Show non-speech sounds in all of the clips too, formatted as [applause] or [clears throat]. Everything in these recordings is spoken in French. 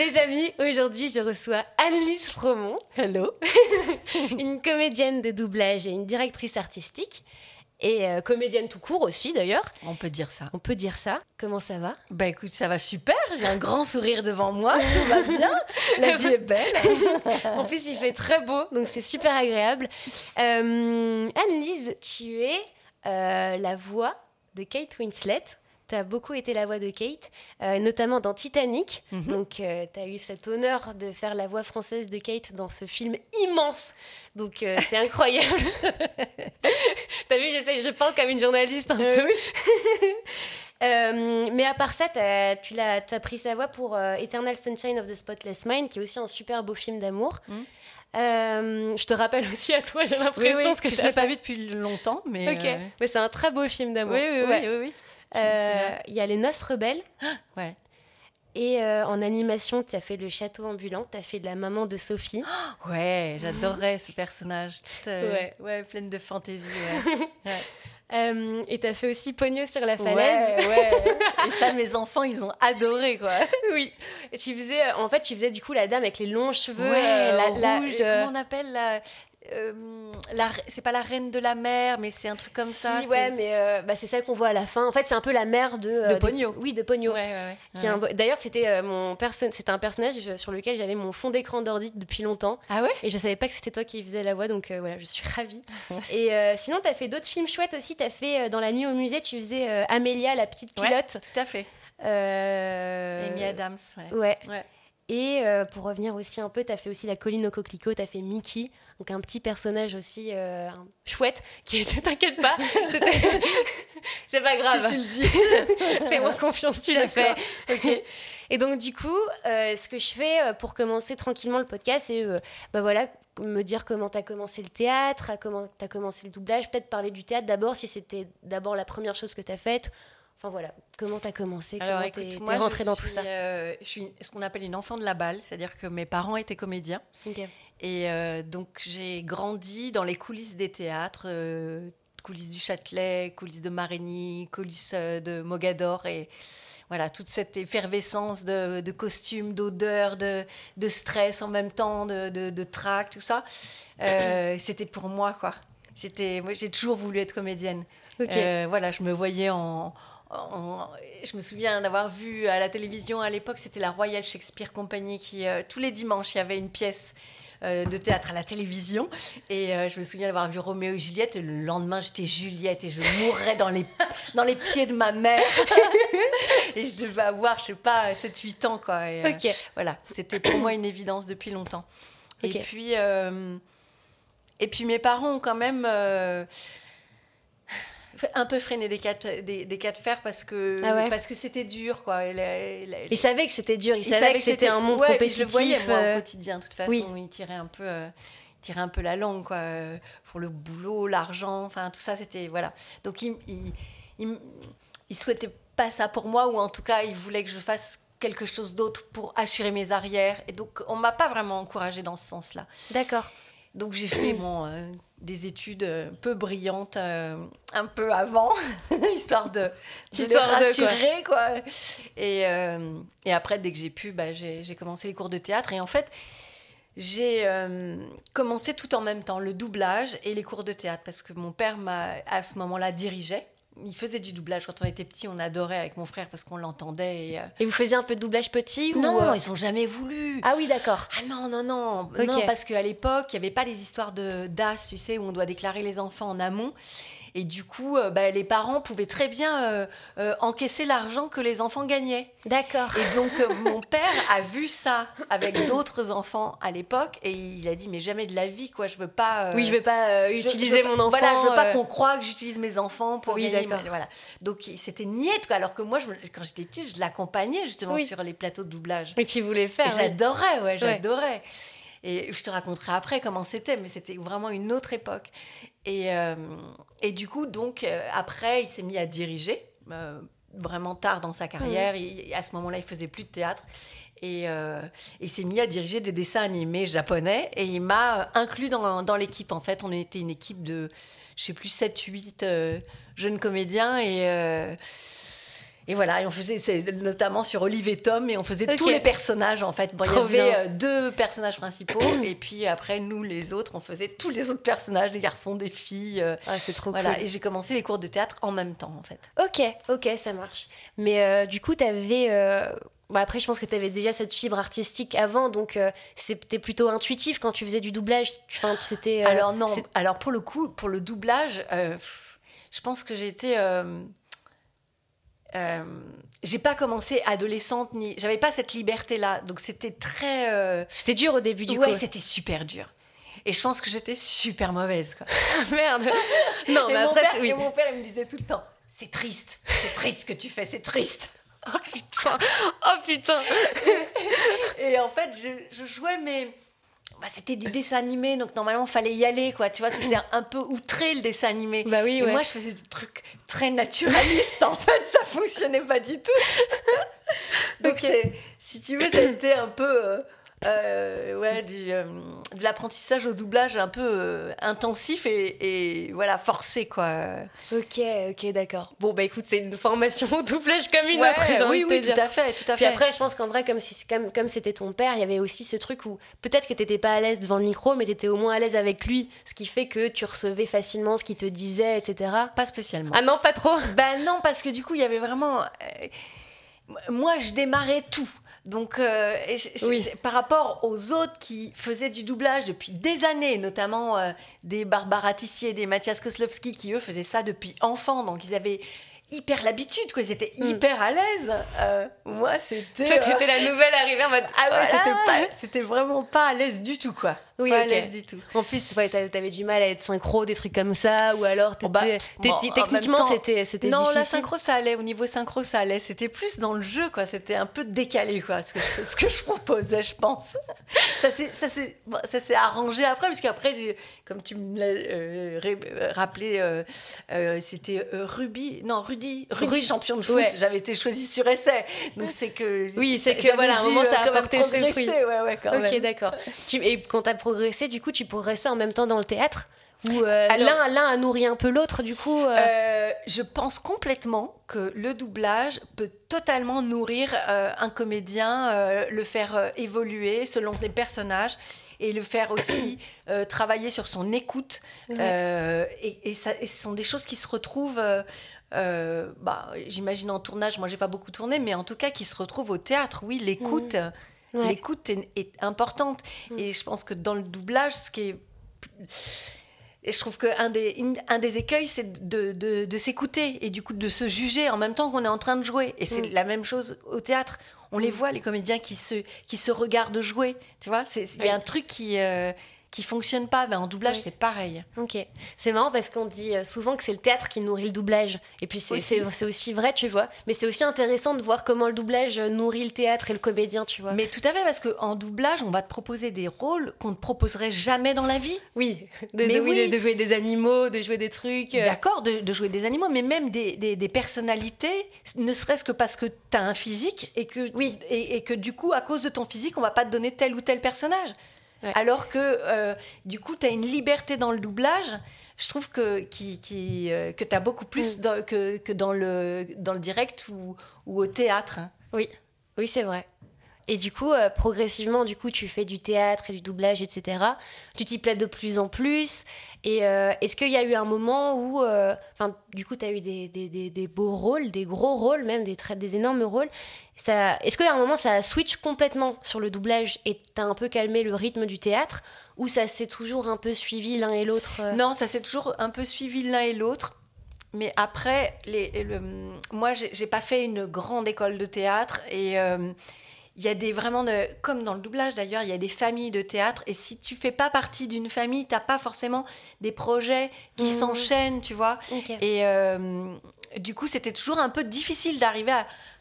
Les amis, aujourd'hui, je reçois Annelise Fromont. Hello. [laughs] une comédienne de doublage et une directrice artistique. Et euh, comédienne tout court aussi, d'ailleurs. On peut dire ça. On peut dire ça. Comment ça va? Bah écoute, ça va super. J'ai un grand sourire devant moi. Tout va [laughs] bien. La vie est belle. [laughs] en plus, il fait très beau, donc c'est super agréable. Euh, Annelise, tu es euh, la voix de Kate Winslet tu as beaucoup été la voix de Kate, euh, notamment dans Titanic. Mhm. Donc, euh, tu as eu cet honneur de faire la voix française de Kate dans ce film immense. Donc, euh, c'est [laughs] incroyable. [laughs] T'as vu, je parle comme une journaliste un peu. [laughs] mais à part ça, tu as, as, pris sa voix pour Eternal Sunshine of the Spotless Mind, qui est aussi un super beau film d'amour. Mhm. je te rappelle aussi à toi, j'ai l'impression que je ne l'ai pas vu depuis longtemps, mais. Ok, mais c'est un très beau film d'amour. Oui, oui, oui, oui, euh, il y a Les Noces Rebelles. [gasps] ouais. Et euh, en animation, tu as fait Le Château Ambulant, tu as fait de la maman de Sophie. [gasps] ouais, j'adorais ce personnage, toute, euh, ouais. ouais. pleine de fantaisie. Ouais. [laughs] et tu as fait aussi Pogno sur la falaise. Ouais, [laughs] Et ça, mes enfants, ils ont adoré, quoi. [laughs] oui. Et tu faisais, en fait, tu faisais du coup la dame avec les longs cheveux la, rouges. comment on appelle la euh, c'est pas la reine de la mer, mais c'est un truc comme ça. Ouais, mais euh, bah, c'est celle qu'on voit à la fin. En fait, c'est un peu la mère de. Euh, de Pogno. oui, de Pogno. D'ailleurs, c'était mon c'était un personnage sur lequel j'avais mon fond d'écran d'ordi depuis longtemps. Ah ouais? Et je savais pas que c'était toi qui faisais la voix, donc voilà, je suis ravie. [laughs] Et sinon, tu as fait d'autres films chouettes aussi. Tu as fait dans La nuit au musée, tu faisais Amélia, la petite pilote. tout à fait. Amy Adams. ouais. Et euh, pour revenir aussi un peu, tu as fait aussi la colline au coquelicot, tu as fait Mickey, donc un petit personnage aussi euh, chouette [laughs] qui était, t'inquiète pas, [laughs] c'est pas grave. Si tu le dis. [laughs] Fais-moi confiance, tu l'as fait. Et donc du coup, euh, ce que je fais pour commencer tranquillement le podcast, c'est bah voilà, me dire comment tu as commencé le théâtre, comment tu as commencé le doublage, peut-être parler du théâtre d'abord, si c'était d'abord la première chose que tu as faite Enfin voilà, comment tu as commencé? Alors écoute, moi rentrée dans tout ça? euh, Je suis ce qu'on appelle une enfant de la balle, c'est-à-dire que mes parents étaient comédiens. Et euh, donc j'ai grandi dans les coulisses des théâtres, euh, coulisses du Châtelet, coulisses de Marigny, coulisses de Mogador et voilà toute cette effervescence de, costumes, d'odeurs, de, stress en même temps, de, de, trac, tout ça. C'était pour moi quoi. J'ai toujours voulu être comédienne. voilà, je me voyais en, je me souviens d'avoir vu à la télévision à l'époque, c'était la Royal Shakespeare Company qui, euh, tous les dimanches, il y avait une pièce euh, de théâtre à la télévision. Et euh, je me souviens d'avoir vu Roméo et Juliette. le lendemain, j'étais Juliette et je mourrais dans les, [laughs] dans les pieds de ma mère. [laughs] et je devais avoir, je sais pas, 7-8 ans. Quoi. Et, voilà, c'était pour moi une évidence depuis longtemps. Et, puis, et puis, mes parents ont quand même un peu freiné des cas de, des, des cas de fer parce que ah parce que c'était dur quoi. il savait que c'était dur, il, savait, que c'était un monde compétitif. Je le voyais moi, au euh, quotidien. De toute façon, il tirait un peu. Euh, tirait un peu la langue quoi pour le boulot l'argent enfin tout ça c'était voilà donc il, il, il, souhaitait pas ça pour moi ou en tout cas il voulait que je fasse quelque chose d'autre pour assurer mes arrières et donc on m'a pas vraiment encouragée dans ce sens là d'accord donc j'ai fait mon euh, des études euh, peu brillantes euh, un peu avant, [laughs] histoire de, de les rassurer. quoi. Et, et, après, dès que j'ai pu, bah, j'ai commencé les cours de théâtre. Et en fait, j'ai commencé tout en même temps, le doublage et les cours de théâtre, parce que mon père, à ce moment-là, dirigeait il faisait du doublage quand on était petit, on adorait avec mon frère parce qu'on l'entendait. Et, euh, vous faisiez un peu de doublage petit Non, euh, ils ont jamais voulu. Ah oui, d'accord. Ah non, non, non. Non, parce qu'à l'époque, il n'y avait pas les histoires de DAS, tu sais, où on doit déclarer les enfants en amont. Et du coup, euh, bah, les parents pouvaient très bien euh, euh, encaisser l'argent que les enfants gagnaient. D'accord. Et donc, [laughs] mon père a vu ça avec d'autres enfants à l'époque et il a dit Mais jamais de la vie, quoi. Je veux pas. oui, je veux pas utiliser mon enfant. Voilà, je veux pas qu'on croie que j'utilise mes enfants pour oui, gagner. Voilà. Donc, c'était niette, quoi. Alors que moi, je, quand j'étais petite, je l'accompagnais justement sur les plateaux de doublage. Et tu voulais faire. Et j'adorais, ouais, j'adorais. Et je te raconterai après comment c'était, mais c'était vraiment une autre époque. Et, euh, et du coup, donc, euh, après, il s'est mis à diriger, euh, vraiment tard dans sa carrière. À ce moment-là, il faisait plus de théâtre. Et il s'est mis à diriger des dessins animés japonais. Et il m'a inclus dans, dans l'équipe. En fait, on était une équipe de, je sais plus, 7-8 jeunes comédiens. Et et voilà, et on faisait notamment sur Olive et Tom, et on faisait tous les personnages en fait. Bon, il y avait euh, deux personnages principaux, [coughs] et puis après, nous les autres, on faisait tous les autres personnages, des garçons, des filles. Euh, ah, c'est trop voilà. cool. Et j'ai commencé les cours de théâtre en même temps en fait. Ok, ok, ça marche. Mais euh, du coup, tu avais. Bah après, je pense que tu avais déjà cette fibre artistique avant, donc c'était plutôt intuitif quand tu faisais du doublage. Enfin, c'était. alors non, alors pour le coup, pour le doublage, je pense que j'étais euh, j'ai pas commencé adolescente ni j'avais pas cette liberté là donc c'était très euh, c'était dur au début du ouais c'était super dur. Et je pense que j'étais super mauvaise quoi. [laughs] Merde. Non mais après père, oui. mon père il me disait tout le temps c'est triste c'est triste ce que tu fais c'est triste. Oh putain. Oh putain. [laughs] Et en fait je, je jouais mais bah, c'était du dessin animé, donc normalement, il fallait y aller, quoi. Tu vois, c'était [clears throat] un peu outré le dessin animé. Bah oui, moi, je faisais des trucs très naturalistes, en fait, ça fonctionnait pas du tout. [laughs] donc, si tu veux, c'était un peu. Euh, euh, ouais, du, euh, de l'apprentissage au doublage un peu euh, intensif et, voilà, forcé, quoi. Ok, ok, d'accord. Bon, bah écoute, c'est une formation au doublage comme une autre. Oui, oui, tout à fait, tout à Puis après, je pense qu'en vrai, comme, si, comme, comme c'était ton père, il y avait aussi ce truc où peut-être que t'étais pas à l'aise devant le micro, mais t'étais au moins à l'aise avec lui, ce qui fait que tu recevais facilement ce qu'il te disait, etc. Pas spécialement. Ah non, pas trop Ben non, parce que du coup, il y avait vraiment... moi, je démarrais tout. Donc, euh, par rapport aux autres qui faisaient du doublage depuis des années, notamment euh, des Barbara Tissier, des Mathias Koslowski, qui eux faisaient ça depuis enfant, donc ils avaient hyper l'habitude, quoi. Ils étaient mm. hyper à l'aise. Euh, moi, c'était. Toi, t'étais la nouvelle arrivée en mode. Ah ouais, c'était, vraiment pas à l'aise du tout, quoi. Oui, pas à l'aise du tout. En plus, ouais, t'avais du mal à être synchro, des trucs comme ça, ou alors oh, bah, techniquement, c'était, c'était non, difficile. la synchro, ça allait. Au niveau synchro, ça allait. C'était plus dans le jeu, quoi. C'était un peu décalé, quoi, ce que je, [laughs] ce que je proposais, je pense. ça, s'est, ça, s'est, ça s'est arrangé après, parce qu'après, comme tu me l'as euh, euh, rappelé, c'était Ruby. Non, Ruby Rudy, champion de foot, j'avais été choisie sur essai. Donc c'est que. Oui, c'est que voilà, un moment ça a apporté ses fruits. Ouais, ouais, quand ok, d'accord. Et quand tu as progressé, du coup, tu progressais en même temps dans le théâtre ou euh, l'un a nourri un peu l'autre, du coup euh euh, Je pense complètement que le doublage peut totalement nourrir un comédien, le faire évoluer selon les personnages et le faire aussi [coughs] travailler sur son écoute. Et, et, ça, et, ce sont des choses qui se retrouvent euh, bah, j'imagine en tournage, moi j'ai pas beaucoup tourné, mais en tout cas qui se retrouve au théâtre. Oui, l'écoute, mmh. L'écoute est, importante. Mmh. Et je pense que dans le doublage, ce qui est et je trouve qu'un des, un des écueils, c'est de, de, de s'écouter et du coup de se juger en même temps qu'on est en train de jouer. Et c'est mmh. la même chose au théâtre. On les voit, les comédiens qui se, qui se regardent jouer. Tu vois, il y a un truc qui, euh, qui fonctionne pas. Ben, en doublage, c'est pareil. Ok. C'est marrant parce qu'on dit euh, souvent que c'est le théâtre qui nourrit le doublage. Et puis c'est aussi. aussi vrai, tu vois. Mais c'est aussi intéressant de voir comment le doublage nourrit le théâtre et le comédien, tu vois. Mais tout à fait, parce qu'en doublage, on va te proposer des rôles qu'on ne proposerait jamais dans la vie. Oui. De, mais oui, De, jouer des animaux, de jouer des trucs. Euh. D'accord, de, jouer des animaux, mais même des, des, personnalités, ne serait-ce que parce que tu as un physique et que, oui. et, et que du coup, à cause de ton physique, on va pas te donner tel ou tel personnage. Alors que, euh, du coup, tu as une liberté dans le doublage. Je trouve que, qui, qui euh, que tu as beaucoup plus mm. que, que, dans, le, dans le direct ou, ou au théâtre. Oui, oui c'est vrai. Et du coup, euh, progressivement, du coup, tu fais du théâtre et du doublage, etc. Tu t'y plais de plus en plus. Et euh, est-ce qu'il y a eu un moment où, euh, enfin, du coup, tu as eu des, des, des, beaux rôles, des gros rôles, même des, des énormes rôles. Ça, est-ce a un moment, ça a switch complètement sur le doublage et tu as un peu calmé le rythme du théâtre? Ou ça s'est toujours un peu suivi l'un et l'autre Non, ça s'est toujours un peu suivi l'un et l'autre. Mais après, les, le, moi, j'ai pas fait une grande école de théâtre et il y a des vraiment de, comme dans le doublage d'ailleurs, il y a des familles de théâtre et si tu fais pas partie d'une famille, t'as pas forcément des projets qui mmh. s'enchaînent, tu vois. Et euh, du coup, c'était toujours un peu difficile d'arriver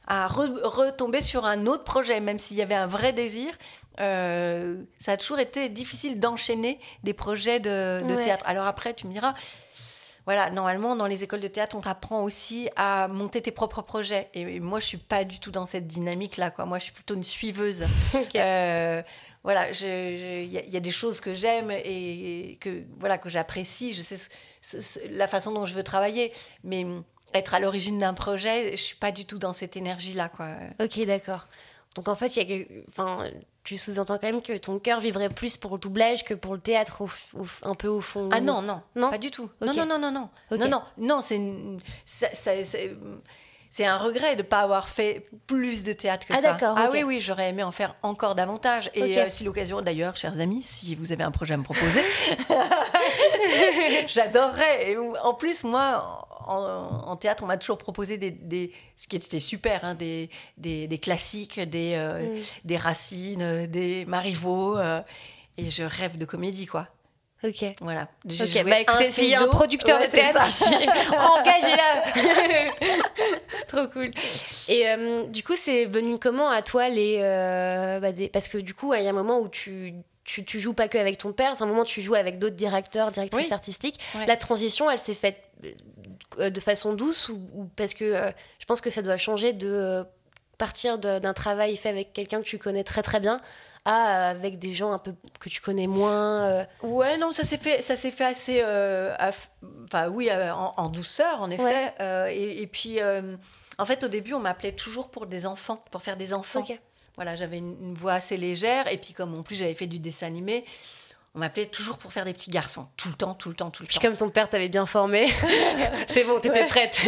à, retomber sur un autre projet, même s'il y avait un vrai désir. Euh, ça a toujours été difficile d'enchaîner des projets de, théâtre. Alors après, tu me diras, voilà, normalement, dans les écoles de théâtre, on t'apprend aussi à monter tes propres projets. Et moi, je suis pas du tout dans cette dynamique-là. Quoi. Moi, je suis plutôt une suiveuse. [laughs] Euh, voilà, il y, a des choses que j'aime et, que voilà que j'apprécie. Je sais la façon dont je veux travailler, mais être à l'origine d'un projet. Je suis pas du tout dans cette énergie-là, quoi. Ok, d'accord. Donc en fait, il y a, enfin, tu sous-entends quand même que ton cœur vibrait plus pour le doublage que pour le théâtre, un peu au fond. Ah non, non, non, pas du tout. Non, non, non, non, non, non, non, non, c'est, c'est un regret de ne pas avoir fait plus de théâtre que ah, ça. Ah oui, oui, j'aurais aimé en faire encore davantage. Et euh, si l'occasion, d'ailleurs, chers amis, si vous avez un projet à me proposer, [laughs] j'adorerais. En plus, moi, en, théâtre, on m'a toujours proposé des, ce qui était super, hein, des, des, classiques, des, euh, mm. des Racines, des Marivaux. Euh, et je rêve de comédie, quoi. Ok. Voilà. Ok, bah écoutez, s'il y a un producteur de théâtre ici, [laughs] engagez-la [laughs] Trop cool. Et euh, du coup, c'est venu comment à toi les. Bah, parce que du coup, il y a un moment où tu tu, tu, joues pas que avec ton père, c'est un moment où tu joues avec d'autres directeurs, directrices artistiques. La transition, elle s'est faite de façon douce ou, parce que euh, je pense que ça doit changer de euh, partir d'un travail fait avec quelqu'un que tu connais très très bien à avec des gens un peu que tu connais moins ouais non ça s'est fait ça s'est fait assez enfin oui en, douceur en effet et, puis en fait au début on m'appelait toujours pour des enfants pour faire des enfants. Voilà j'avais une, une, voix assez légère et puis comme en plus j'avais fait du dessin animé on m'appelait toujours pour faire des petits garçons, tout le temps, tout le temps, tout le Puis temps. comme ton père t'avait bien formé, [laughs] c'est bon, t'étais prête.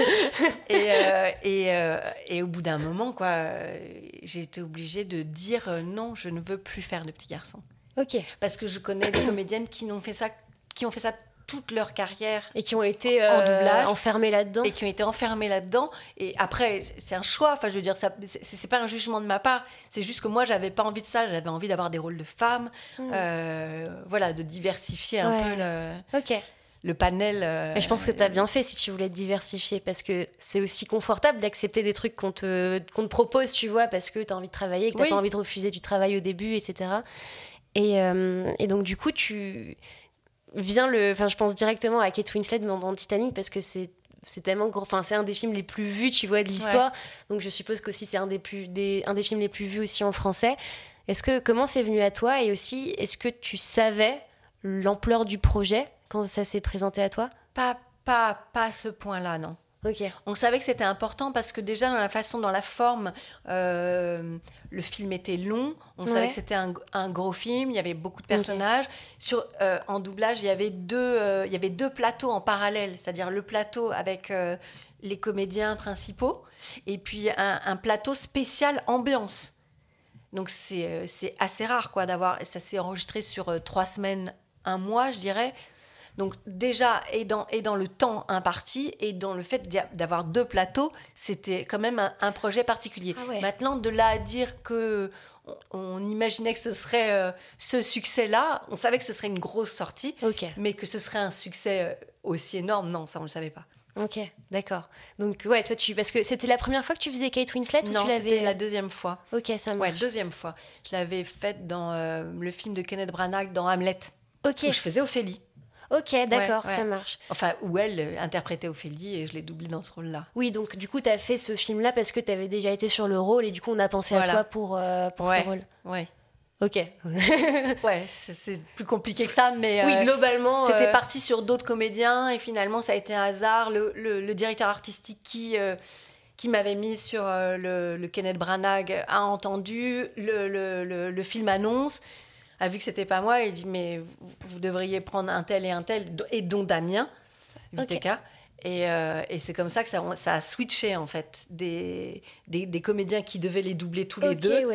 et, euh, et, euh, et, au bout d'un moment, quoi, euh, j'ai été obligée de dire non, je ne veux plus faire de petits garçons. Ok. Parce que je connais des comédiennes qui ont fait ça, qui ont fait ça toute leur carrière et qui ont été en doublage. enfermées là-dedans. Et qui ont été enfermées là-dedans. Et après c'est un choix. Enfin je veux dire ça c'est pas un jugement de ma part. C'est juste que moi j'avais pas envie de ça. J'avais envie d'avoir des rôles de femmes hmm. euh, voilà de diversifier un peu le ok. le panel. Euh, je pense que tu as bien fait si tu voulais te diversifier parce que c'est aussi confortable d'accepter des trucs qu'on te, qu'on te propose, tu vois, parce que tu as envie de travailler, que tu pas envie de refuser du travail au début, etc. Et, euh, et donc, du coup, tu, vient le. Enfin, je pense directement à Kate Winslet dans, dans Titanic parce que c'est c'est tellement grand. Enfin, c'est un des films les plus vus, tu vois, de l'histoire. Donc, je suppose qu'aussi c'est un des plus des, un des films les plus vus aussi en français. Est-ce que comment c'est venu à toi? Et aussi est-ce que tu savais l'ampleur du projet quand ça s'est présenté à toi? Pas pas pas à ce point-là, non. On savait que c'était important parce que déjà dans la façon, dans la forme, euh, le film était long. On savait que c'était un, gros film. Il y avait beaucoup de personnages. Sur, euh, en doublage, il y avait deux, euh, il y avait deux plateaux en parallèle, c'est-à-dire le plateau avec les comédiens principaux et puis un, plateau spécial ambiance. Donc c'est assez rare quoi d'avoir. Ça s'est enregistré sur trois semaines, un mois, je dirais. Donc déjà, et dans, et dans le temps imparti, et dans le fait d'avoir deux plateaux, c'était quand même un, projet particulier. Ah Maintenant, de là à dire que on, imaginait que ce serait euh, ce succès-là, on savait que ce serait une grosse sortie, mais que ce serait un succès euh, aussi énorme, non, ça on ne le savait pas. Ok, d'accord. Donc ouais, toi tu parce que c'était la première fois que tu faisais Kate Winslet ou non, c'était la deuxième fois. Ok, ça marche. Ouais, deuxième fois. Je l'avais faite dans euh, le film de Kenneth Branagh dans Hamlet. Ok. Où je faisais Ophélie. Ok, d'accord, ça marche. Enfin, où elle euh, interprétait Ophélie et je l'ai doublée dans ce rôle-là. Oui, donc du coup, tu as fait ce film-là parce que tu avais déjà été sur le rôle et du coup, on a pensé à toi pour, euh, pour ce rôle. Ouais. Ok. [laughs] ouais, c'est plus compliqué que ça, mais. Oui, euh, globalement. C'était parti sur d'autres comédiens et finalement, ça a été un hasard. Le, le, directeur artistique qui. qui m'avait mis sur le, le, Kenneth Branagh a entendu le, le film annonce a vu que c'était pas moi et dit mais vous, devriez prendre un tel et un tel et dont Damien VTK et, euh, et c'est comme ça que ça, ça, a switché en fait. Des, des, comédiens qui devaient les doubler tous les deux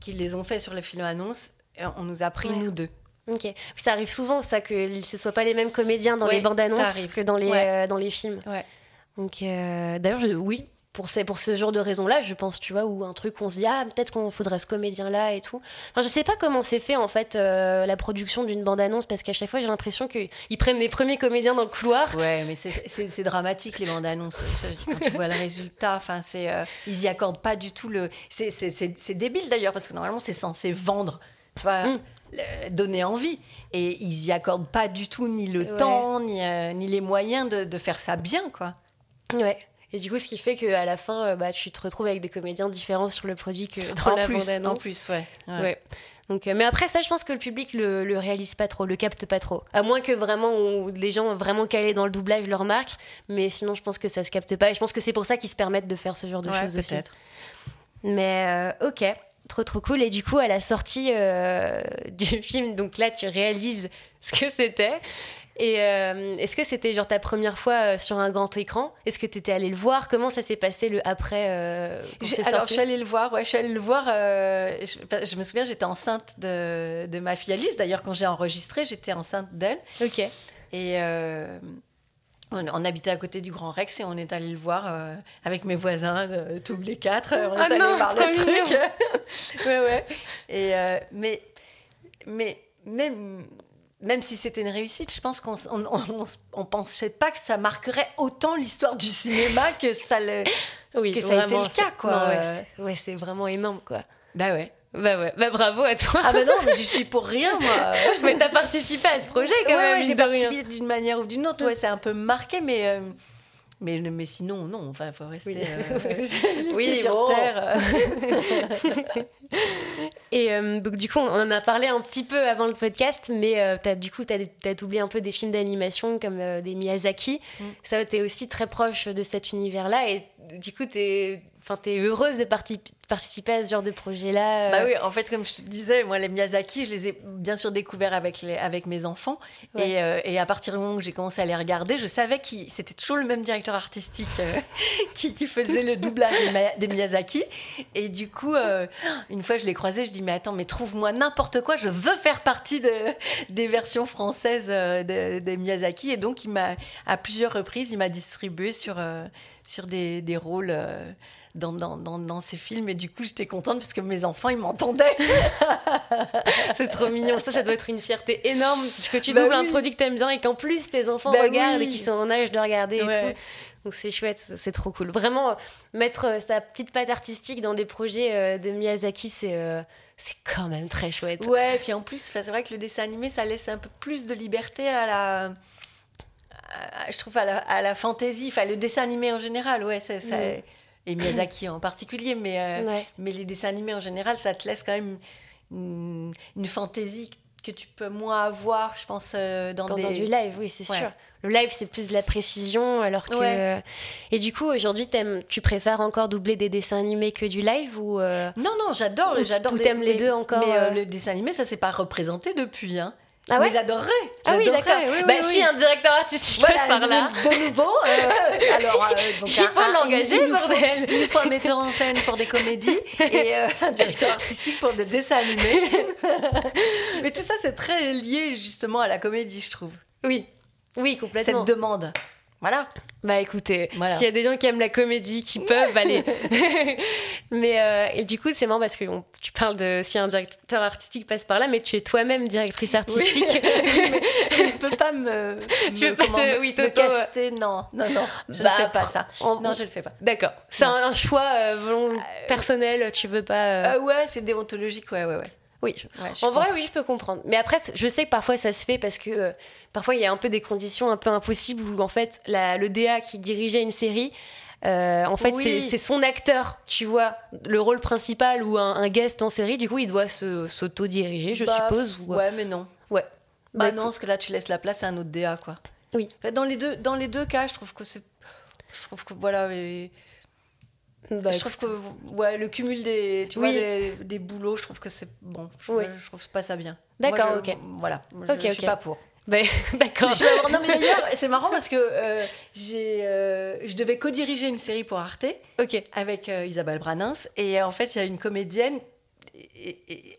qui les ont fait sur le film annonce et on nous a pris nous deux. Ok. Ça arrive souvent, ça, que ce ne soient pas les mêmes comédiens dans les bandes annonces que dans les, euh, dans les films. Donc, euh, d'ailleurs, oui, pour, ces, pour ce genre de raisons-là, je pense, tu vois, ou un truc on se dit, ah, peut-être qu'on faudrait ce comédien-là et tout. Enfin, je sais pas comment c'est fait, en fait, euh, la production d'une bande-annonce, parce qu'à chaque fois, j'ai l'impression qu'ils prennent les premiers comédiens dans le couloir. Ouais, mais c'est dramatique, les bandes-annonces. Quand tu vois le résultat, enfin, c'est, euh, ils y accordent pas du tout le. C'est débile d'ailleurs, parce que normalement, c'est censé vendre, tu vois. Mm. donner envie et ils y accordent pas du tout ni le temps ni, euh, ni les moyens de, de faire ça bien quoi ouais et du coup, ce qui fait qu'à la fin, euh, bah, tu te retrouves avec des comédiens différents sur le produit que dans en la plus, bande-annonce. En plus, ouais. ouais. Donc, mais après, ça, je pense que le public le, le réalise pas trop, le capte pas trop. À moins que vraiment les gens vraiment calés dans le doublage le remarquent. Mais sinon, je pense que ça se capte pas. Et je pense que c'est pour ça qu'ils se permettent de faire ce genre de choses aussi. Mais ok, trop trop cool. Et du coup, à la sortie [laughs] du film, donc là, tu réalises ce que c'était. Et euh, est-ce que c'était genre ta première fois euh, sur un grand écran? Est-ce que tu étais allé le voir? Comment ça s'est passé le après euh, Alors, je suis allée le voir, ouais, je suis allée le voir. Je, me souviens, j'étais enceinte de, de, ma fille Alice. D'ailleurs, quand j'ai enregistré, j'étais enceinte d'elle. Ok. Et on, habitait à côté du Grand Rex et on est allé le voir avec mes voisins, tous les quatre. On est ah allé voir le truc. [laughs] ouais, ouais. Et, mais, mais même même si c'était une réussite, je pense qu'on on, pensait pas que ça marquerait autant l'histoire du cinéma [laughs] que ça, le, oui, que ça a été le cas. Quoi. ouais, c'est vraiment énorme. quoi. Bah ouais. Bah ouais, bah bravo à toi. Ah bah non, mais j'y [laughs] suis pour rien moi. [laughs] mais t'as participé à ce projet quand même. Ouais, j'ai participé d'une manière ou d'une autre. Ouais, c'est un peu marqué, mais euh, mais, mais sinon, non, enfin, il faut rester oui. Euh, [laughs] sur Terre. [laughs] et euh, donc, du coup, on en a parlé un petit peu avant le podcast, mais euh, as, du coup, tu as, oublié un peu des films d'animation comme des Miyazaki. Mm. Ça, tu es aussi très proche de cet univers-là. Et du coup, tu es Enfin, t'es heureuse de participer à ce genre de projet-là euh Bah oui, en fait, comme je te disais, moi, les Miyazaki, je les ai bien sûr découverts avec, les, avec mes enfants. Et, euh, et, à partir du moment où j'ai commencé à les regarder, je savais que c'était toujours le même directeur artistique euh, [laughs] qui, qui, faisait le doublage des Miyazaki. Et du coup, une fois, je l'ai croisé, je dis, mais attends, mais trouve-moi n'importe quoi, je veux faire partie de, des versions françaises des Miyazaki. Et donc, il m'a, à plusieurs reprises, il m'a distribué sur, sur des, des rôles dans, dans, dans, ces films. Et du coup, j'étais contente parce que mes enfants, ils m'entendaient. [laughs] c'est trop mignon. Ça, ça doit être une fierté énorme que tu bah un produit que tu aimes bien et qu'en plus tes enfants bah regardent et qu'ils sont en âge de regarder et tout. Donc c'est chouette, c'est trop cool. Vraiment, mettre euh, sa petite patte artistique dans des projets euh, de Miyazaki, c'est euh, c'est quand même très chouette. Ouais, et puis en plus, c'est vrai que le dessin animé, ça laisse un peu plus de liberté à la... je trouve à la, à la fantaisie, enfin le dessin animé en général, ouais, ça, ça mm et Miyazaki en particulier, mais, euh, mais les dessins animés en général, ça te laisse quand même une, fantaisie que tu peux moins avoir, je pense, euh, dans, des... du live, oui, c'est sûr. Le live, c'est plus de la précision, alors que... Et du coup, aujourd'hui, tu préfères encore doubler des dessins animés que du live ou Non, non, j'adore, j'adore. Ou t'aimes les deux encore Mais euh, le dessin animé, ça s'est pas représenté depuis, hein. Ah ouais j'adorerais. Ah oui, d'accord. bah, si un directeur artistique passe par là. De nouveau, euh, [laughs] alors, euh, donc il faut l'engager, bordel. Il faut un metteur en scène pour des comédies et euh, un directeur artistique pour des dessins animés. [laughs] Mais tout ça, c'est très lié justement à la comédie, je trouve. Oui, oui, complètement. Cette demande. Voilà. Bah écoutez, s'il y a des gens qui aiment la comédie, qui peuvent, aller. [laughs] mais euh, et du coup, c'est marrant parce que tu parles de si un directeur artistique passe par là, mais tu es toi-même directrice artistique. [laughs] je ne peux pas me. Tu veux pas te, oui, me caster, non, non, non, je ne bah, fais pas ça. Non, je le fais pas. D'accord. C'est un, choix euh, euh, personnel, tu veux pas. ouais, c'est déontologique, ouais, ouais, ouais. Oui, en vrai, oui, je peux comprendre. Mais après, je sais que parfois ça se fait parce que euh, parfois il y a un peu des conditions un peu impossibles où en fait la, le DA qui dirigeait une série, euh, en fait c'est son acteur, tu vois, le rôle principal ou un, guest en série, du coup il doit s'auto-diriger, je bah, suppose. Ou... Ouais, mais non. Ouais. Bah, non, parce que là tu laisses la place à un autre DA, quoi. Oui. Dans les deux, dans les deux cas, je trouve que c'est. Je trouve que voilà. Bah, je trouve que ouais, le cumul des, tu vois, des, boulots, je trouve que c'est bon. Je, je, trouve pas ça bien. D'accord, ok. Voilà, je, suis pas pour. Bah, d'accord. Non, mais [laughs] d'ailleurs, c'est marrant parce que euh, j'ai, euh, je devais co-diriger une série pour Arte ok avec euh, Isabelle Branins. Et en fait, il y a une comédienne. et,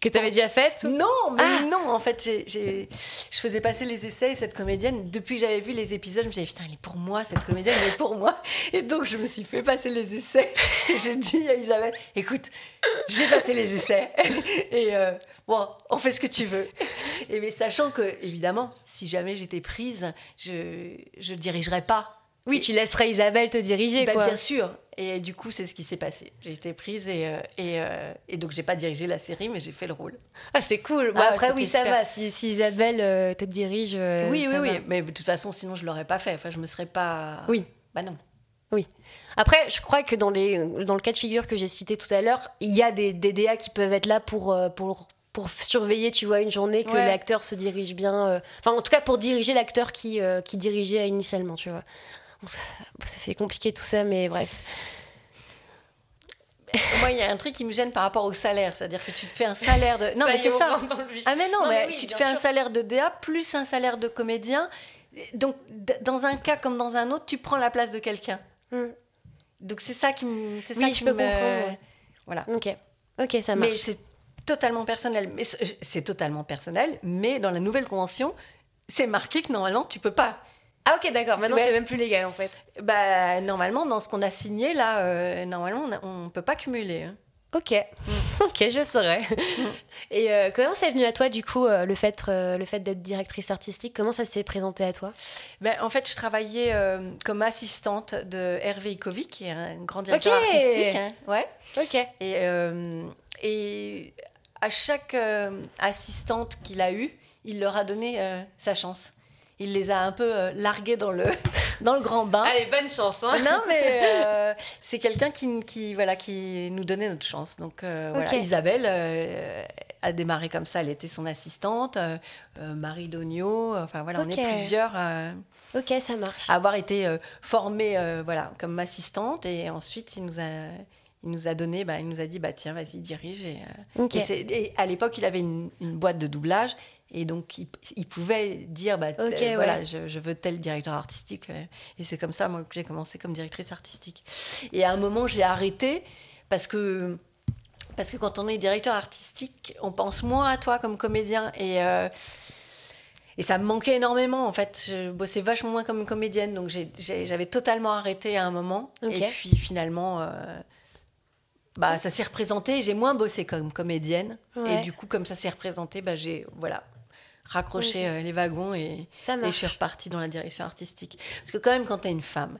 que tu avais déjà faite Non, mais ah. non, en fait, j'ai, je faisais passer les essais et cette comédienne, depuis que j'avais vu les épisodes, je me disais, putain, elle est pour moi, cette comédienne, elle est pour moi. Et donc, je me suis fait passer les essais. [laughs] Et j'ai dit à Isabelle, écoute, j'ai passé les essais. [laughs] Et euh, bon, on fait ce que tu veux. Et mais sachant que, évidemment, si jamais j'étais prise, je ne dirigerais pas oui, tu laisserais Isabelle te diriger, bah, quoi. Bien sûr. Et du coup, c'est ce qui s'est passé. J'ai été prise et, euh, et, euh, et donc j'ai pas dirigé la série, mais j'ai fait le rôle. Ah, c'est cool. Ah, après, oui, ça va. Si, si Isabelle euh, te dirige. oui, oui, oui. Mais de toute façon, sinon, je l'aurais pas fait. Enfin, je me serais pas. Oui. Bah non. Oui. Après, je crois que dans, les, dans le cas de figure que j'ai cité tout à l'heure, il y a des, des DA qui peuvent être là pour, pour pour surveiller, tu vois, une journée que l'acteur se dirige bien. Enfin, en tout cas, pour diriger l'acteur qui, qui dirigeait initialement, tu vois. Ça, ça, fait compliqué tout ça, mais bref. Moi, il y a un truc qui me gêne par rapport au salaire, c'est-à-dire que tu te fais un salaire de. [laughs] Non, mais c'est ça. Ah, mais non, mais, tu te fais un salaire de DA plus un salaire de comédien. Donc, dans un cas comme dans un autre, tu prends la place de quelqu'un. Hmm. Donc, c'est ça qui me. C'est oui, je peux comprendre. Voilà. Ok. Ok, ça marche. Mais c'est totalement personnel. Mais c'est totalement personnel, mais dans la nouvelle convention, c'est marqué que normalement, tu peux pas. Ah ok d'accord, maintenant c'est même plus légal en fait. Bah normalement dans ce qu'on a signé là, euh, normalement on ne peut pas cumuler. Hein. Ok, [laughs] ok, je saurais. Et euh, comment c'est venu à toi du coup euh, le fait, le fait d'être directrice artistique? Comment ça s'est présenté à toi? Ben, En fait, je travaillais comme assistante de Hervé Ikovic, qui est un grand directeur artistique. Hein. Ouais. Ok. Et, et à chaque assistante qu'il a eue, il leur a donné sa chance il les a un peu euh, largués dans le, [laughs] dans le grand bain. Allez, bonne chance. Hein non, mais [laughs] euh, c'est quelqu'un qui, qui, voilà, qui nous donnait notre chance. Donc euh, voilà, Isabelle a démarré comme ça. Elle était son assistante. Marie Dogno. Enfin voilà, on est plusieurs. ok, ça marche. À avoir été formée voilà, comme assistante. Et ensuite, il nous a il nous a donné, bah, il nous a dit, bah tiens, vas-y, dirige. Et, et, à l'époque, il avait une, une, boîte de doublage et donc, il, pouvait dire, bah, euh, voilà, je, veux tel directeur artistique. Euh, et c'est comme ça, moi, que j'ai commencé comme directrice artistique. Et à un moment, j'ai arrêté parce que, parce que quand on est directeur artistique, on pense moins à toi comme comédien. Et, euh, et ça me manquait énormément, en fait. Je bossais vachement moins comme comédienne. Donc, j'avais totalement arrêté à un moment. Et puis, finalement... bah, ça s'est représenté, j'ai moins bossé comme comédienne. Et du coup, comme ça s'est représenté, bah, j'ai voilà, raccrocher euh, les wagons et, et, je suis repartie dans la direction artistique. Parce que quand même, quand tu es une femme,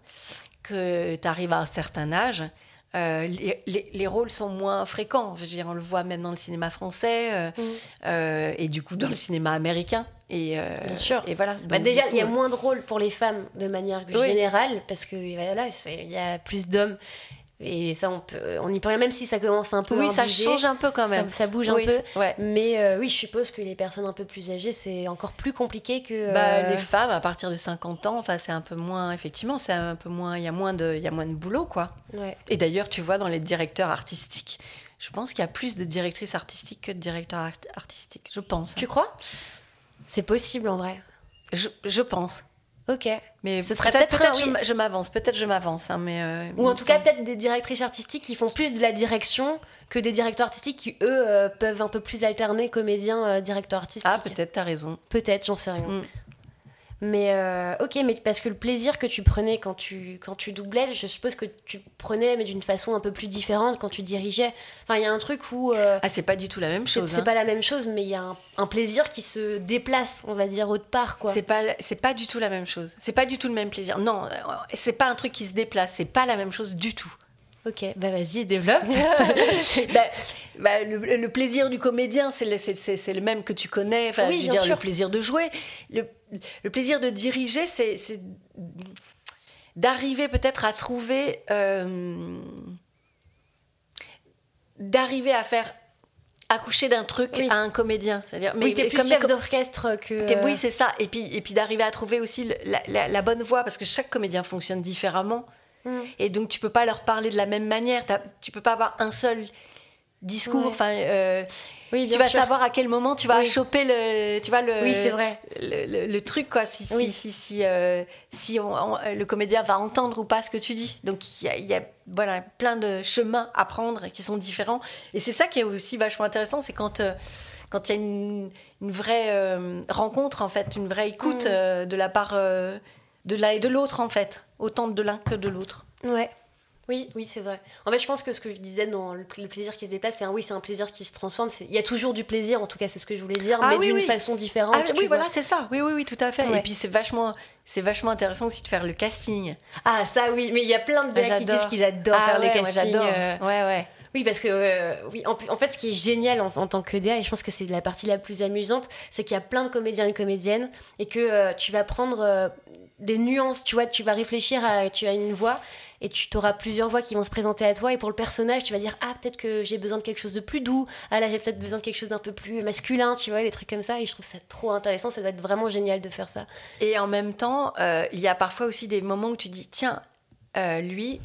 que tu arrives à un certain âge, euh, les, les, rôles sont moins fréquents. Je veux dire, on le voit même dans le cinéma français euh, et du coup dans le cinéma américain. Et, Bien sûr. Et voilà. Bah, déjà, il y a moins de rôles pour les femmes de manière générale parce que voilà, il y a plus d'hommes et ça, on, peut, on y peut rien, même si ça commence un peu oui, ça change un peu quand même. Ça, bouge un peu. Mais euh, oui, je suppose que les personnes un peu plus âgées, c'est encore plus compliqué que. Bah, euh, les femmes, à partir de 50 ans, enfin, c'est un peu moins. Effectivement, c'est un peu moins. Il y, a moins de, il y a moins de boulot, quoi. Et d'ailleurs, tu vois, dans les directeurs artistiques, je pense qu'il y a plus de directrices artistiques que de directeurs artistiques. Je pense. Tu crois? C'est possible en vrai. Je, je pense. Ok. Mais ce serait peut-être. Peut je, m'avance, peut-être je m'avance. Hein, mais euh, Ou en tout cas, peut-être des directrices artistiques qui font plus de la direction que des directeurs artistiques qui, eux, euh, peuvent un peu plus alterner comédiens, euh, artistiques. Ah, peut-être, t'as raison. Peut-être, j'en sais rien. Mm. Mais euh, ok, mais parce que le plaisir que tu prenais quand tu, quand tu doublais, je suppose que tu prenais, mais d'une façon un peu plus différente quand tu dirigeais. Enfin, il y a un truc où. Euh, ah, c'est pas du tout la même chose. C'est hein. pas la même chose, mais il y a un, plaisir qui se déplace, on va dire, autre part, quoi. C'est pas, pas du tout la même chose. C'est pas du tout le même plaisir. Non, euh, c'est pas un truc qui se déplace. C'est pas la même chose du tout. Ok, bah vas-y, développe. [laughs] bah, bah, le, plaisir du comédien, c'est le, le même que tu connais. Enfin, je veux dire, le plaisir de jouer. Le, le plaisir de diriger, c'est, d'arriver peut-être à trouver. Euh, d'arriver à faire accoucher d'un truc à un comédien. C'est-à-dire, mais oui, t'es plus chef d'orchestre que. Oui, c'est ça. Et puis, et puis d'arriver à trouver aussi la, la, bonne voix, parce que chaque comédien fonctionne différemment. Mm. Et donc, tu peux pas leur parler de la même manière. Tu peux pas avoir un seul discours. Enfin, euh, oui, tu vas savoir à quel moment tu vas choper le, tu vois le, oui, c'est vrai. Le, truc quoi. Si si si si, euh, si le comédien va entendre ou pas ce que tu dis. Donc il y a, voilà plein de chemins à prendre qui sont différents. Et c'est ça qui est aussi vachement intéressant, c'est quand euh, quand il y a une, une vraie rencontre en fait, une vraie écoute mm. de la part de l'un et de l'autre en fait autant de l'un que de l'autre. Ouais. Oui, oui, c'est vrai. En fait, je pense que ce que je disais dans le, plaisir qui se déplace, c'est un oui, c'est un plaisir qui se transforme. Il y a toujours du plaisir, en tout cas, c'est ce que je voulais dire, ah mais d'une façon différente. Ah, oui, voilà, c'est ça. Oui, oui, oui, tout à fait. Et puis c'est vachement, c'est vachement intéressant aussi de faire le casting. Ah, ça, oui. Mais il y a plein de gars qui disent qu'ils adorent ah faire les castings. Euh. Ouais, ouais. Oui, parce que euh, oui, en, fait, ce qui est génial en, tant que DA, et je pense que c'est la partie la plus amusante, c'est qu'il y a plein de comédiens et comédiennes et que euh, tu vas prendre des nuances, tu vois, tu vas réfléchir à, tu as une voix et tu auras plusieurs voix qui vont se présenter à toi. Et pour le personnage tu vas dire ah peut-être que j'ai besoin de quelque chose de plus doux. Ah là j'ai peut-être besoin de quelque chose d'un peu plus masculin tu vois des trucs comme ça. Et je trouve ça trop intéressant. Ça doit être vraiment génial de faire ça. Et en même temps euh, il y a parfois aussi des moments où tu dis tiens euh, lui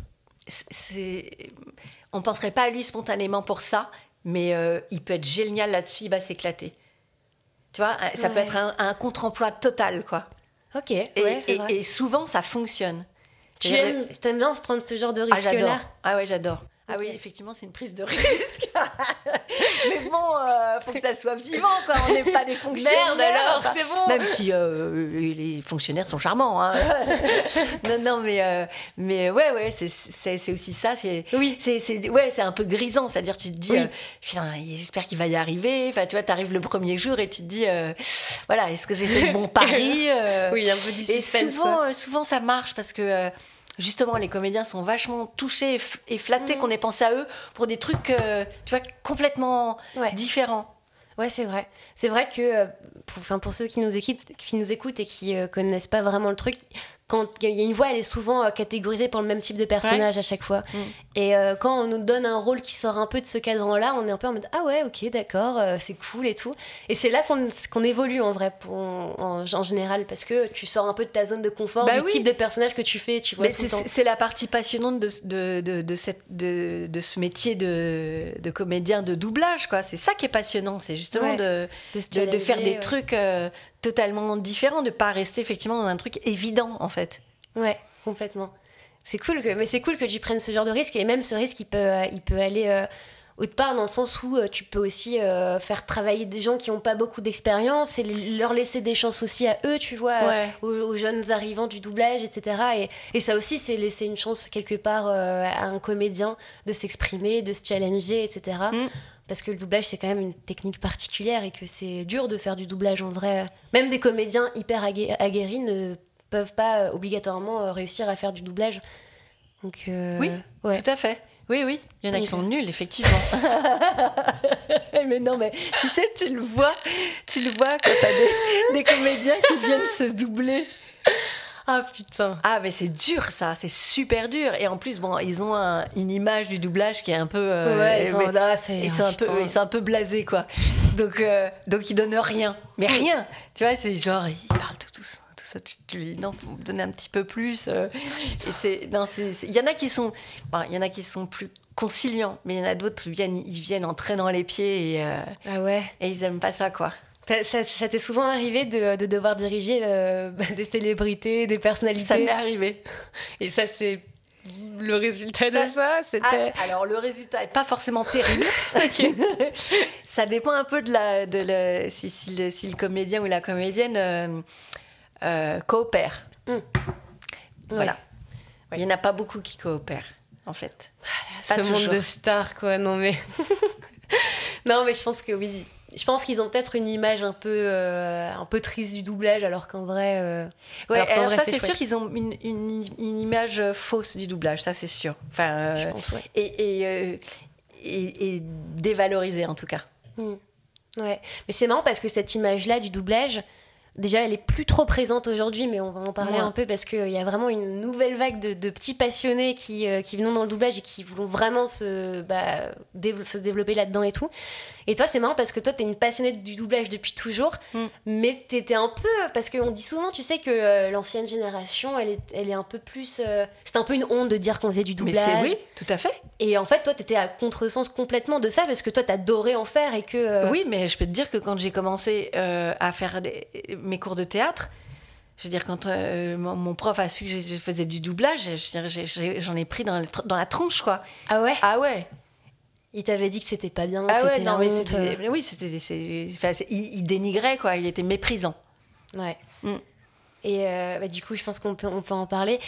c'est on penserait pas à lui spontanément pour ça mais euh, il peut être génial là-dessus il va s'éclater. Tu vois ça peut être un, contre-emploi total quoi. Ok et, et souvent ça fonctionne tu aimes, bien prendre ce genre de ah, risque-là? Ah, ouais, j'adore. Ah oui, effectivement, c'est une prise de [laughs] risque. mais bon, euh, faut que ça soit vivant, quoi. On n'est pas des fonctionnaires. Merde alors, c'est bon. Même si euh, les fonctionnaires sont charmants. Hein. [laughs] non, non, mais, euh, mais ouais, ouais, c'est aussi ça. Oui. C'est ouais, c'est un peu grisant. C'est-à-dire, tu te dis, j'espère qu'il va y arriver. Enfin, tu vois, tu arrives le premier jour et tu te dis, voilà, est-ce que j'ai fait le bon [laughs] pari Oui, un peu du suspense. Et souvent, souvent, ça marche parce que justement, les comédiens sont vachement touchés et flattés mm. qu'on ait pensé à eux pour des trucs, euh, tu vois, complètement différents. Ouais, c'est vrai. C'est vrai que, euh, pour, pour ceux qui nous, écoutent, qui nous écoutent et qui ne euh, connaissent pas vraiment le truc, quand il y a une voix, elle est souvent euh, catégorisée pour le même type de personnage à chaque fois. Mm. Et euh, quand on nous donne un rôle qui sort un peu de ce cadran-là, on est un peu en mode ah ouais, ok, d'accord, euh, c'est cool et tout. Et c'est là qu'on évolue en vrai, pour, en, général, parce que tu sors un peu de ta zone de confort, bah du type de personnage que tu fais. Tu vois, c'est la partie passionnante de, de, de, de cette, de, de, ce métier de, de comédien de doublage, quoi. C'est ça qui est passionnant, c'est justement de, de, faire des trucs totalement différent, de pas rester effectivement dans un truc évident en fait. Ouais, complètement. C'est cool que, mais c'est cool que tu prennes ce genre de risque et même ce risque il peut, euh, il peut aller euh, autre part dans le sens où euh, tu peux aussi faire travailler des gens qui n'ont pas beaucoup d'expérience et leur laisser des chances aussi à eux, tu vois, aux, jeunes arrivants du doublage, etc. Et, et ça aussi, c'est laisser une chance quelque part à un comédien de s'exprimer, de se challenger, etc parce que le doublage c'est quand même une technique particulière et que c'est dur de faire du doublage en vrai. Même des comédiens hyper aguerris ne peuvent pas euh, obligatoirement euh, réussir à faire du doublage. Donc, euh, oui, tout à fait. Oui, oui, il y en a qui sont nuls, effectivement. [laughs] mais non, mais tu sais, tu le vois, tu le vois quand t'as des, des comédiens qui viennent se doubler. Ah putain. Ah mais c'est dur ça, c'est super dur. Et en plus bon, ils ont une image du doublage qui est un peu. Euh, ouais, ils, sont, ah, un peu, ils sont un peu blasés quoi. Donc euh, donc ils donnent rien, mais rien. Tu vois, c'est genre ils parlent tout tout tout ça. Tu, lui non, faut me donner un petit peu plus. Euh. non, il y en a qui sont, il y en a qui sont plus conciliants, mais il y en a d'autres viennent, ils viennent en traînant les pieds et ah ouais. Et ils aiment pas ça quoi. Ça, t'est souvent arrivé de, de devoir diriger euh, [laughs] des célébrités, des personnalités? Ça m'est arrivé. Et ça, c'est le résultat de ça c'était ah, alors le résultat est pas forcément terrible. [laughs] [laughs] Ça dépend un peu de la de le, si, si, le, si, le, comédien ou la comédienne euh, euh, coopère. Hmm. voilà. Il y en a pas beaucoup qui coopèrent en fait. Ah, ce monde de stars quoi non mais non mais je pense que oui je pense qu'ils ont peut-être une image un peu, euh, un peu triste du doublage, alors qu'en vrai. Euh, ouais, alors, ça, c'est sûr qu'ils ont une, une, image euh, fausse du doublage, ça, c'est sûr. Enfin, je pense, ouais. et, et, et, et, dévalorisée, en tout cas. Hmm. Ouais, mais c'est marrant parce que cette image-là du doublage, Déjà, elle est plus trop présente aujourd'hui, mais on va en parler un peu parce qu'il y a vraiment une nouvelle vague de, petits passionnés qui, qui viennent dans le doublage et qui voulont vraiment se, bah, se développer là-dedans et tout. Et toi, c'est marrant parce que toi, tu es une passionnée du doublage depuis toujours, mm. mais tu étais un peu. Parce qu'on dit souvent, tu sais, que euh, l'ancienne génération, elle est, elle est un peu plus. Euh, c'est un peu une honte de dire qu'on faisait du doublage. Mais oui, tout à fait. Et en fait, toi, tu étais à contresens complètement de ça parce que toi, tu adorais en faire et que. Euh, oui, mais je peux te dire que quand j'ai commencé à faire mes cours de théâtre, je veux dire, quand mon, prof a su que je faisais du doublage, j'en ai, pris dans dans la tronche, quoi. Ah ouais? Ah ouais il t'avait dit que c'était pas bien. Ah ouais, non, mais c'était, oui, c'était, enfin, il, dénigrait quoi, il était méprisant. Ouais. Mm. Et euh, bah, du coup, je pense qu'on peut, on peut en parler.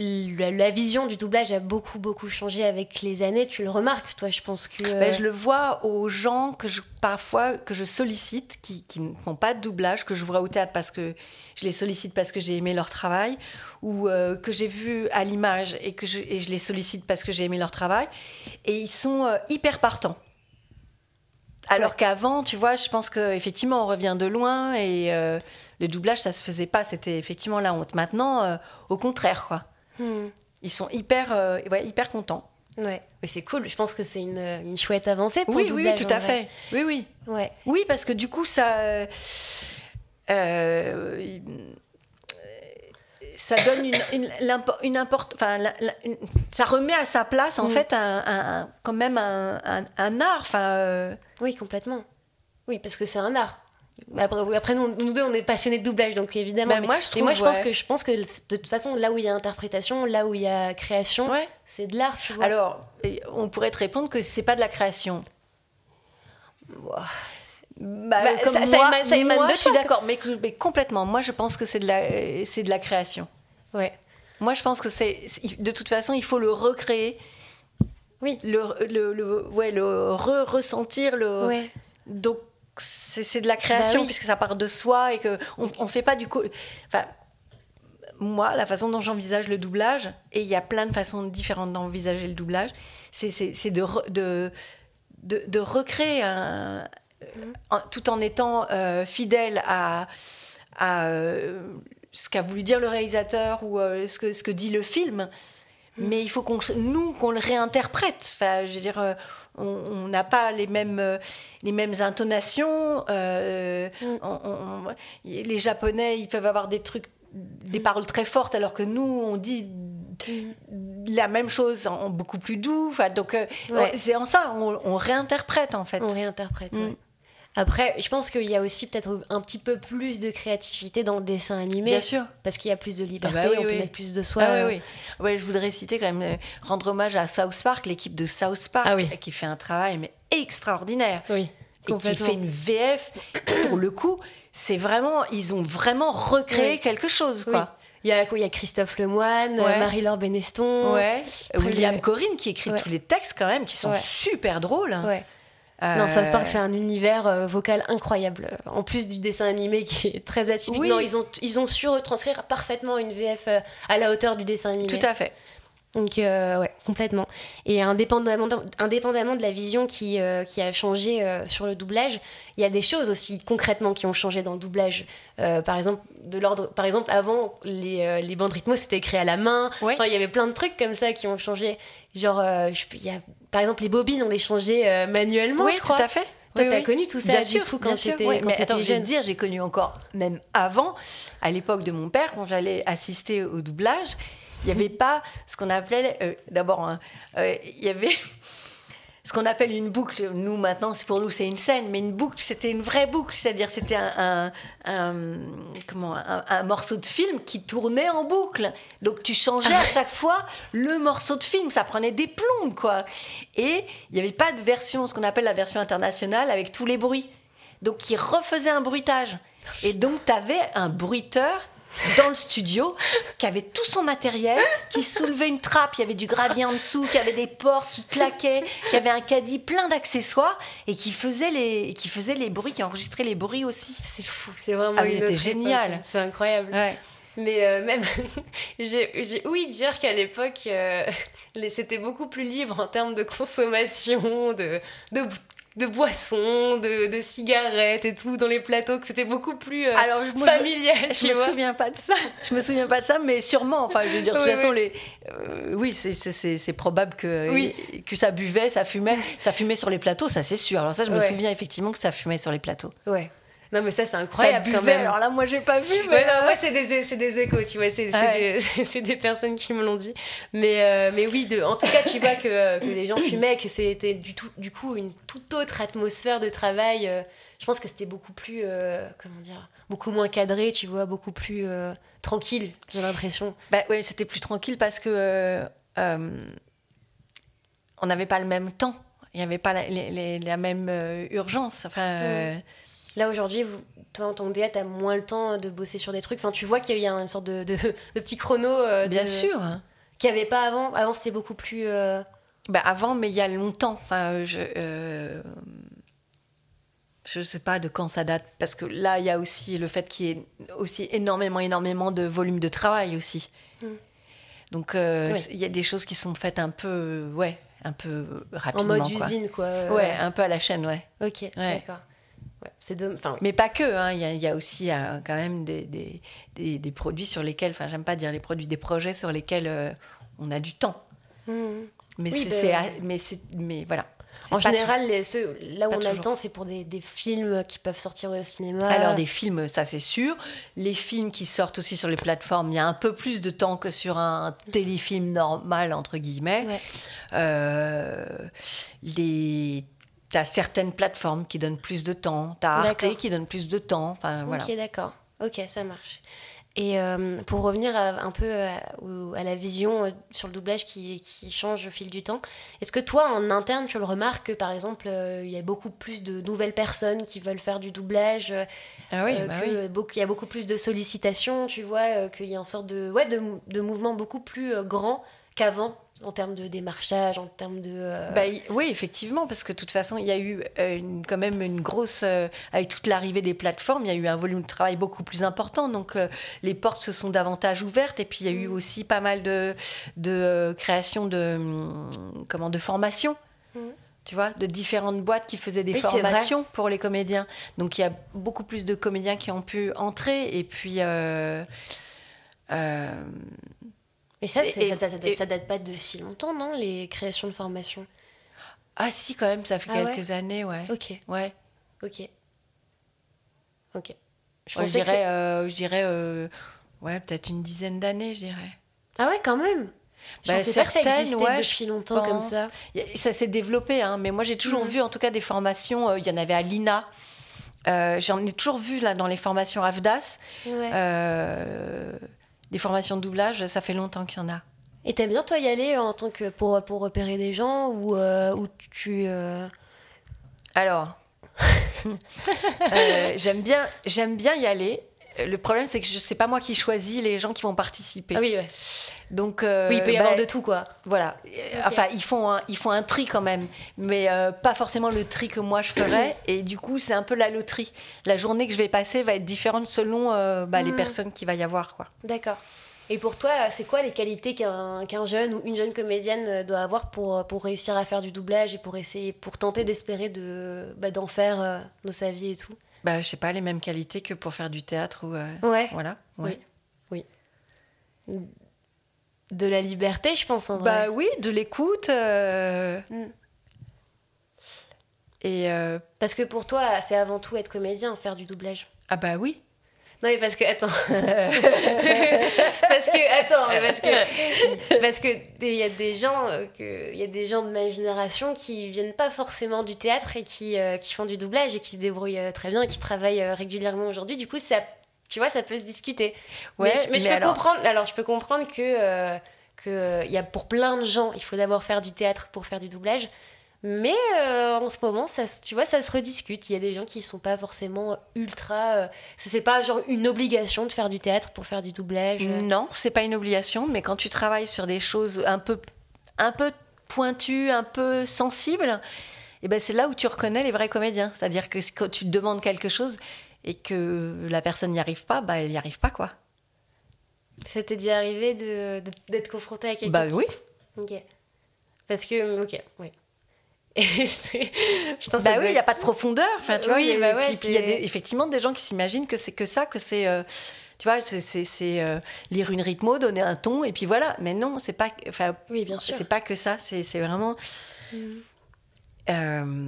La, vision du doublage a beaucoup beaucoup changé avec les années. Tu le remarques, toi, je pense que. Bah, je le vois aux gens que je parfois que je sollicite, qui, qui ne font pas de doublage, que je vois au théâtre parce que je les sollicite parce que j'ai aimé leur travail, ou euh, que j'ai vu à l'image et que je, et je, les sollicite parce que j'ai aimé leur travail, et ils sont euh, hyper partants. Alors qu'avant, tu vois, je pense qu'effectivement, on revient de loin et euh, le doublage, ça se faisait pas. C'était effectivement la honte. Maintenant, au contraire, quoi. Hmm. Ils sont hyper, ouais, hyper contents. Ouais, c'est cool. Je pense que c'est une, une, chouette avancée pour oui, le doublage. Oui, tout à fait. Oui, oui. Ouais. Oui, parce que du coup, ça. Euh, ça donne une, une, une import, enfin, ça remet à sa place en mm. fait un, un, quand même un, un art. Enfin, euh. Oui, complètement. Oui, parce que c'est un art. Après, après nous, nous, deux, on est passionnés de doublage, donc évidemment. Bah, moi, je trouve, moi, je pense que je pense que de toute façon, là où il y a interprétation, là où il y a création, c'est de l'art. Tu vois. Alors, on pourrait te répondre que c'est pas de la création. Bah, bah, comme ça, moi, ça moi je suis d'accord, mais, mais, complètement. Moi, je pense que c'est de la, c'est de la création. Ouais. Moi, je pense que c'est, de toute façon, il faut le recréer. Oui. Le, le, le ouais, le re-ressentir. Le... Ouais. Donc, c'est, de la création, bah puisque ça part de soi et qu'on on fait pas du coup. Enfin, moi, la façon dont j'envisage le doublage, et il y a plein de façons différentes d'envisager le doublage, c'est, de, de, de, de recréer un, tout en étant euh, fidèle à, euh, ce qu'a voulu dire le réalisateur ou euh, ce, que, ce que dit le film. Mm. Mais il faut qu'on nous qu'on le réinterprète. Enfin, je veux dire, on n'a pas les mêmes les mêmes intonations. Mm. les Japonais, ils peuvent avoir des trucs, des mm. paroles très fortes, alors que nous, on dit la même chose en, beaucoup plus doux. Enfin, donc, c'est en ça, on, réinterprète en fait. On réinterprète. Après, je pense qu'il y a aussi peut-être un petit peu plus de créativité dans le dessin animé. Bien sûr. Parce qu'il y a plus de liberté, ah bah on peut mettre plus de soi. Ah oui, oui. je voudrais citer quand même, euh, rendre hommage à South Park, l'équipe de South Park, ah qui fait un travail mais extraordinaire. Oui. Et qui fait une VF, pour le coup, c'est vraiment, ils ont vraiment recréé quelque chose, quoi. Il y, a, il y a Christophe Lemoine, Marie-Laure Beneston, ouais. William Corinne qui écrit tous les textes quand même, qui sont super drôles. Ouais. Non, South Park, c'est un univers euh, vocal incroyable. En plus du dessin animé qui est très atypique. Non, ils ont, ils ont su retranscrire parfaitement une VF euh, à la hauteur du dessin animé. Tout à fait. Donc, euh, ouais, complètement. Et indépendamment, indépendamment de la vision qui, qui a changé sur le doublage, il y a des choses aussi concrètement qui ont changé dans le doublage. par exemple, de l'ordre, par exemple, avant, les, les bandes rythmo, c'était écrit à la main. Enfin, il y avait plein de trucs comme ça qui ont changé. Genre, il y a par exemple, les bobines, on les changeait euh, manuellement, oui, je crois. tout à fait. Toi, tu as connu tout ça, bien sûr, coup, quand tu étais Mais attends, je vais te dire, j'ai connu encore, même avant, à l'époque de mon père, quand j'allais assister au doublage, il n'y avait pas ce qu'on appelait, euh, d'abord, hein, euh, il y avait ce qu'on appelle une boucle. Nous, maintenant, c'est pour nous, c'est une scène, mais une boucle, c'était une vraie boucle. C'est-à-dire, c'était un, comment, un, morceau de film qui tournait en boucle. Donc, tu changeais à chaque fois le morceau de film. Ça prenait des plombes, quoi. Et il n'y avait pas de version, ce qu'on appelle la version internationale, avec tous les bruits. Donc, qui refaisait un bruitage. Et donc, tu avais un bruiteur dans le studio, qui avait tout son matériel, qui soulevait une trappe, il y avait du gravier en dessous, qui avait des portes qui claquaient, qui avait un caddie plein d'accessoires et qui faisait les, qui faisait les bruits, qui enregistrait les bruits aussi. C'est fou, c'est vraiment ah, génial. C'est incroyable. Mais euh, même, [laughs] j'ai ouï dire qu'à l'époque, euh, [laughs] c'était beaucoup plus libre en termes de consommation, de, de, de boissons, de, cigarettes et tout dans les plateaux, que c'était beaucoup plus euh, Alors, familial. Je, me [laughs] souviens pas de ça. Je me souviens pas de ça, mais sûrement. Enfin, je veux dire, de toute façon, les, euh, oui, c'est probable que, que ça buvait, ça fumait, ça fumait sur les plateaux, ça c'est sûr. Alors ça, je me souviens effectivement que ça fumait sur les plateaux. Ouais. Non, mais ça, c'est incroyable quand même. Alors là, moi, j'ai pas vu. Mais, non, moi, c'est des, des, échos, tu vois. C'est des, [laughs] des, personnes qui me l'ont dit. Mais, euh, mais oui, de, en tout cas, tu vois que, que les gens fumaient, que c'était du, tout, du coup une toute autre atmosphère de travail. Euh, je pense que c'était beaucoup plus, euh, comment dire, beaucoup moins cadré, tu vois, beaucoup plus tranquille, j'ai l'impression. Bah oui, c'était plus tranquille parce que on n'avait pas le même temps. Il n'y avait pas la, la même urgence. Enfin. Mm. Là, aujourd'hui, toi, en tant que DA, tu as moins le temps de bosser sur des trucs. Enfin, tu vois qu'il y a une sorte de, de, petit chrono. Euh, Bien sûr. Qu'il n'y avait pas avant. Avant, c'était beaucoup plus. Euh, bah, avant, mais il y a longtemps. Enfin, je. Euh, je sais pas de quand ça date, parce que là, il y a aussi le fait qu'il y ait aussi énormément, énormément de volume de travail aussi. Hmm. Donc, il y a des choses qui sont faites un peu, ouais, un peu rapidement. En mode usine, quoi. Ouais, un peu à la chaîne, ouais. Ok, d'accord c'est de... Mais pas que, hein. il, y a, aussi euh, quand même des, des, des, produits sur lesquels, enfin j'aime pas dire les produits, des projets sur lesquels euh, on a du temps. Mhm. Mais Oui, c'est, bah- c'est- mais mais voilà. En général, les- ceux- là où Pas on a le toujours. temps, c'est pour des, des films qui peuvent sortir au cinéma. Alors des films, ça c'est sûr. Les films qui sortent aussi sur les plateformes, il y a un peu plus de temps que sur un téléfilm normal entre guillemets. Ouais. Euh, les T'as certaines plateformes qui donnent plus de temps. T'as Arte D'accord. qui donne plus de temps. Enfin, voilà. Ok, d'accord. Ok, ça marche. Et euh, pour revenir à- un peu à, au- à la vision euh, sur le doublage qui, qui change au fil du temps, est-ce que toi, en interne, tu le remarques que, par exemple, euh, il y a beaucoup plus de nouvelles personnes qui veulent faire du doublage, euh, Ah oui, euh, bah oui. beaucoup- il y a beaucoup plus de sollicitations, tu vois, euh, qu'il y a une sorte de, ouais, de, mou- de mouvement beaucoup plus euh, grand qu'avant, en termes de démarchage, en termes de... euh, Bah, oui, effectivement, parce que de toute façon, il y a eu euh, une- quand même une grosse. euh, avec toute l'arrivée des plateformes, il y a eu un volume de travail beaucoup plus important. Donc, euh, les portes se sont davantage ouvertes. Et puis, il y a eu Mm. aussi pas mal de, de création de. hum, Comment De formations. Mm. Tu vois, de différentes boîtes qui faisaient des Oui, formations pour les comédiens. Donc, il y a beaucoup plus de comédiens qui ont pu entrer. Et puis. euh, euh, Mais ça, et- ça, ça- ça- et- ça date pas de si longtemps, non, les créations de formation? Ah, si, quand même, ça fait Ah ouais? quelques années, ouais. Ok, Ouais. ok. Ok. Je Ouais, dirais, euh, je dirais euh, ouais, peut-être une dizaine d'années, je dirais. Ah ouais, quand même? Je Bah, pensais pas que ça certaines, ouais, depuis longtemps comme ça. Ça s'est développé, hein, mais moi j'ai toujours vu en tout cas des formations. euh, Il y en avait à l'INA. Euh, J'en ai toujours vu là dans les formations AFDAS. Ouais. euh, des formations de doublage, ça fait longtemps qu'il y en a. Et t'aimes bien, toi, y aller en tant que pour, pour repérer des gens ou, euh, ou tu... euh, Alors, [laughs] euh, j'aime bien, j'aime bien y aller. Le problème, c'est que sais pas moi qui choisis les gens qui vont participer. Ah oui, ouais. Donc, euh, oui, il peut y bah, avoir de tout, quoi. Voilà. Euh, Enfin, ils font, un, ils font un tri quand même, mais euh, pas forcément le tri que moi je ferais. [coughs] Et du coup, c'est un peu la loterie. La journée que je vais passer va être différente selon euh, bah, les Mm. personnes qu'il va y avoir. Quoi. D'accord. Et pour toi, c'est quoi les qualités qu'un jeune ou une jeune comédienne euh, doit avoir pour, pour réussir à faire du doublage et pour essayer, pour tenter d'espérer de, bah, d'en faire euh, dans sa vie et tout? Bah, je sais pas, les mêmes qualités que pour faire du théâtre. ou euh, Ouais. Voilà. ouais. Oui. De la liberté, je pense, en vrai. Bah oui, de l'écoute. euh, Mm. Et. euh, Parce que pour toi, c'est avant tout être comédien, faire du doublage. ah bah oui. Non, mais parce que, attends. [laughs] parce que, attends, mais parce que, parce que il y a des gens, euh, que, il y a des gens de ma génération qui viennent pas forcément du théâtre et qui, euh, qui font du doublage et qui se débrouillent euh, très bien et qui travaillent régulièrement aujourd'hui. Du coup, ça, tu vois, ça peut se discuter. Ouais, mais, je- mais je mais peux alors- comprendre, alors je peux comprendre que, euh, que il y a pour plein de gens, il faut d'abord faire du théâtre pour faire du doublage. Mais euh, en ce moment, ça, tu vois, ça se rediscute. Il y a des gens qui sont pas forcément ultra. euh, c'est pas genre une obligation de faire du théâtre pour faire du doublage. Non, c'est pas une obligation, mais quand tu travailles sur des choses un peu, un peu pointues, un peu sensibles, et ben c'est là où tu reconnais les vrais comédiens. C'est-à-dire que quand tu demandes quelque chose et que la personne n'y arrive pas, bah elle n'y arrive pas quoi. Ça t'est déjà arrivé de- de- d'être confronté à quelqu'un Bah oui. Ok. Parce que. Ok, oui. Putain, Bah oui, il n'y a pas de profondeur. Enfin, tu vois, Oui, bah ouais, puis, puis il y a des- effectivement des gens qui s'imaginent que c'est que ça, que c'est, euh, tu vois, c'est, euh, lire une rythmo, donner un ton, et puis voilà. Mais non, c'est pas, enfin, Oui, bien sûr. c'est pas que ça. C'est, vraiment Mhm. euh,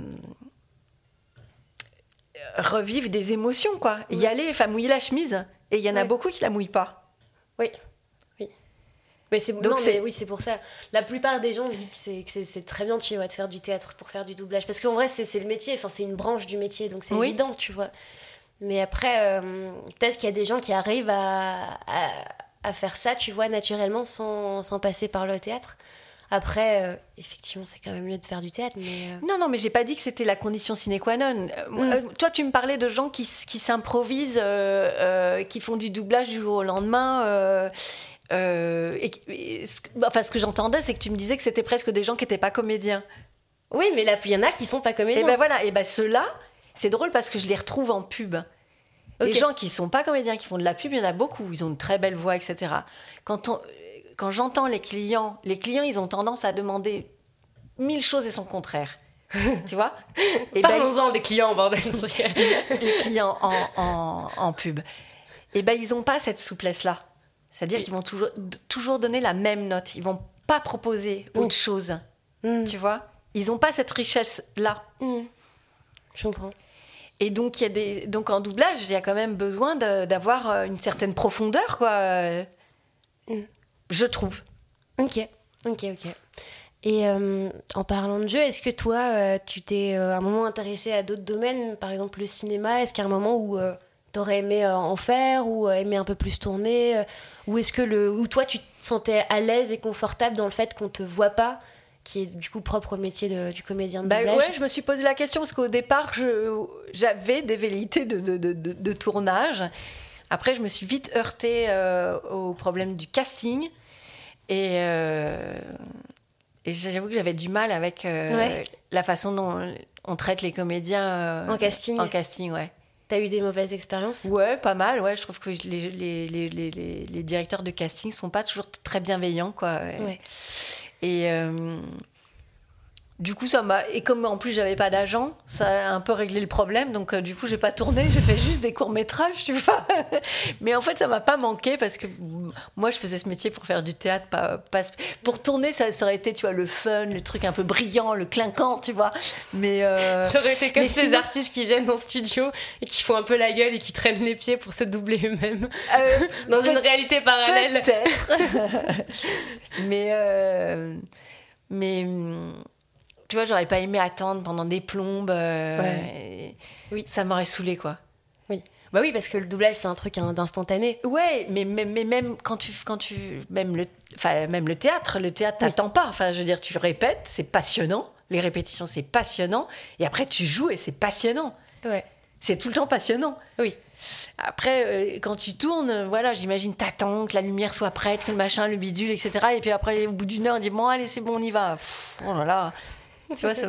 revivre des émotions, quoi. Y aller, enfin, mouiller la chemise. Et il y en a beaucoup qui la mouillent pas. Oui. Mais c'est Donc non, c'est- mais oui, c'est pour ça. La plupart des gens disent que c'est que c'est- c'est très bien tu vois, de faire du théâtre pour faire du doublage, parce qu'en vrai c'est le métier, enfin c'est une branche du métier, donc c'est Oui. évident, tu vois. Mais après, euh, peut-être qu'il y a des gens qui arrivent à, à, à faire ça, tu vois, naturellement, sans, sans passer par le théâtre. Après, euh, effectivement, c'est quand même mieux de faire du théâtre, mais euh, Non, non, mais j'ai pas dit que c'était la condition sine qua non. Euh, Mm. toi, tu me parlais de gens qui, qui s'improvisent, qui font du doublage du jour au lendemain. Euh, et, enfin, ce que j'entendais, c'est que tu me disais que c'était presque des gens qui n'étaient pas comédiens. oui, mais là, il y en a qui sont pas Et comédiens. ben voilà, et ben ceux-là, c'est drôle parce que je les retrouve en pub. Les gens qui sont pas comédiens, qui font de la pub, il y en a beaucoup. Ils ont une très belle voix, etc. Quand, on- quand j'entends les clients, les clients, ils ont tendance à demander mille choses et son contraire. [laughs] tu vois? Et ben, Parlons-en des clients, bordel. [laughs] les clients en, en, en pub, et ben ils n'ont pas cette souplesse-là. C'est-à-dire qu'ils vont toujours, toujours donner la même note. Ils vont pas proposer autre chose. Mm. Tu vois? Ils n'ont pas cette richesse-là. Mm. Je comprends. Et donc, y a des... donc en doublage, il y a quand même besoin d'avoir euh, une certaine profondeur, quoi. Mm. Je trouve. Ok, ok, ok. Et euh, en parlant de jeu, est-ce que toi, euh, tu t'es à un moment intéressé à d'autres domaines, par exemple le cinéma? Est-ce qu'il y a un moment où tu aurais aimé en faire ou aimé un peu plus tourner Ou est-ce que le, ou toi, tu te sentais à l'aise et confortable dans le fait qu'on te voit pas qui est du coup propre au métier du comédien de bah, doublage. Ouais, je me suis posé la question parce qu'au départ, j'avais des velléités de, de, de, tournage. Après, je me suis vite heurtée euh, au problème du casting. Et, euh, et j'avoue que j'avais du mal avec euh, la façon dont on traite les comédiens en casting. En casting, ouais. T'as eu des mauvaises expériences Ouais, pas mal. Ouais, je trouve que les, les, les, les, les directeurs de casting sont pas toujours très bienveillants, quoi. Ouais. Et euh, du coup, ça m'a. Et comme en plus, j'avais pas d'agent, ça a un peu réglé le problème. Donc, euh, du coup, j'ai pas tourné, j'ai fait juste des courts-métrages, tu vois. [laughs] Mais en fait, ça m'a pas manqué parce que moi, je faisais ce métier pour faire du théâtre, pas, pour tourner, ça, aurait été, tu vois, le fun, le truc un peu brillant, le clinquant, tu vois. Mais. Euh... [laughs] T'aurais été comme ces artistes qui viennent en studio et qui font un peu la gueule et qui traînent les pieds pour se doubler eux-mêmes. Euh, [laughs] Dans une réalité parallèle. Peut-être. mais. Euh, mais tu vois, j'aurais pas aimé attendre pendant des plombes. Euh, oui. Ça m'aurait saoulé, quoi. Oui. Bah oui, parce que le doublage, c'est un truc d'instantané. Ouais, mais, mais, mais, même quand tu, quand tu. Même le, même le théâtre, le théâtre, t'attends pas. Enfin, je veux dire, tu répètes, c'est passionnant. Les répétitions, c'est passionnant. Et après, tu joues et c'est passionnant. Ouais. C'est tout le temps passionnant. Oui. Après, euh, quand tu tournes, voilà, j'imagine, t'attends que la lumière soit prête, que le machin, le bidule, etc. Et puis après, au bout d'une heure, on dit, bon, allez, c'est bon, on y va. oh là là. Tu vois, ça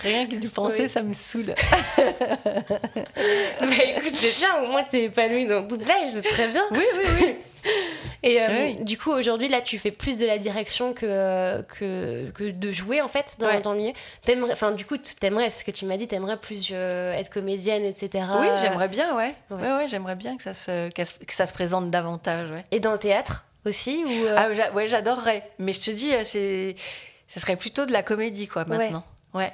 rien que d'y penser, ça me saoule. Mais [laughs] écoute, c'est bien, au moins tu es épanouie dans le doublage, c'est très bien. Oui, oui, oui. [laughs] Et euh, du coup, aujourd'hui, là, tu fais plus de la direction que, que, que de jouer, en fait, dans, dans le milieu. Enfin, du coup, t'aimerais, ce que tu m'as dit, t'aimerais plus euh, être comédienne, etc. Oui, j'aimerais bien, ouais. Ouais, ouais, j'aimerais bien que ça, se, que ça se présente davantage, ouais. Et dans le théâtre aussi ou euh? ah, ouais, j'adorerais. Mais je te dis, c'est ce serait plutôt de la comédie, quoi, maintenant. Ouais.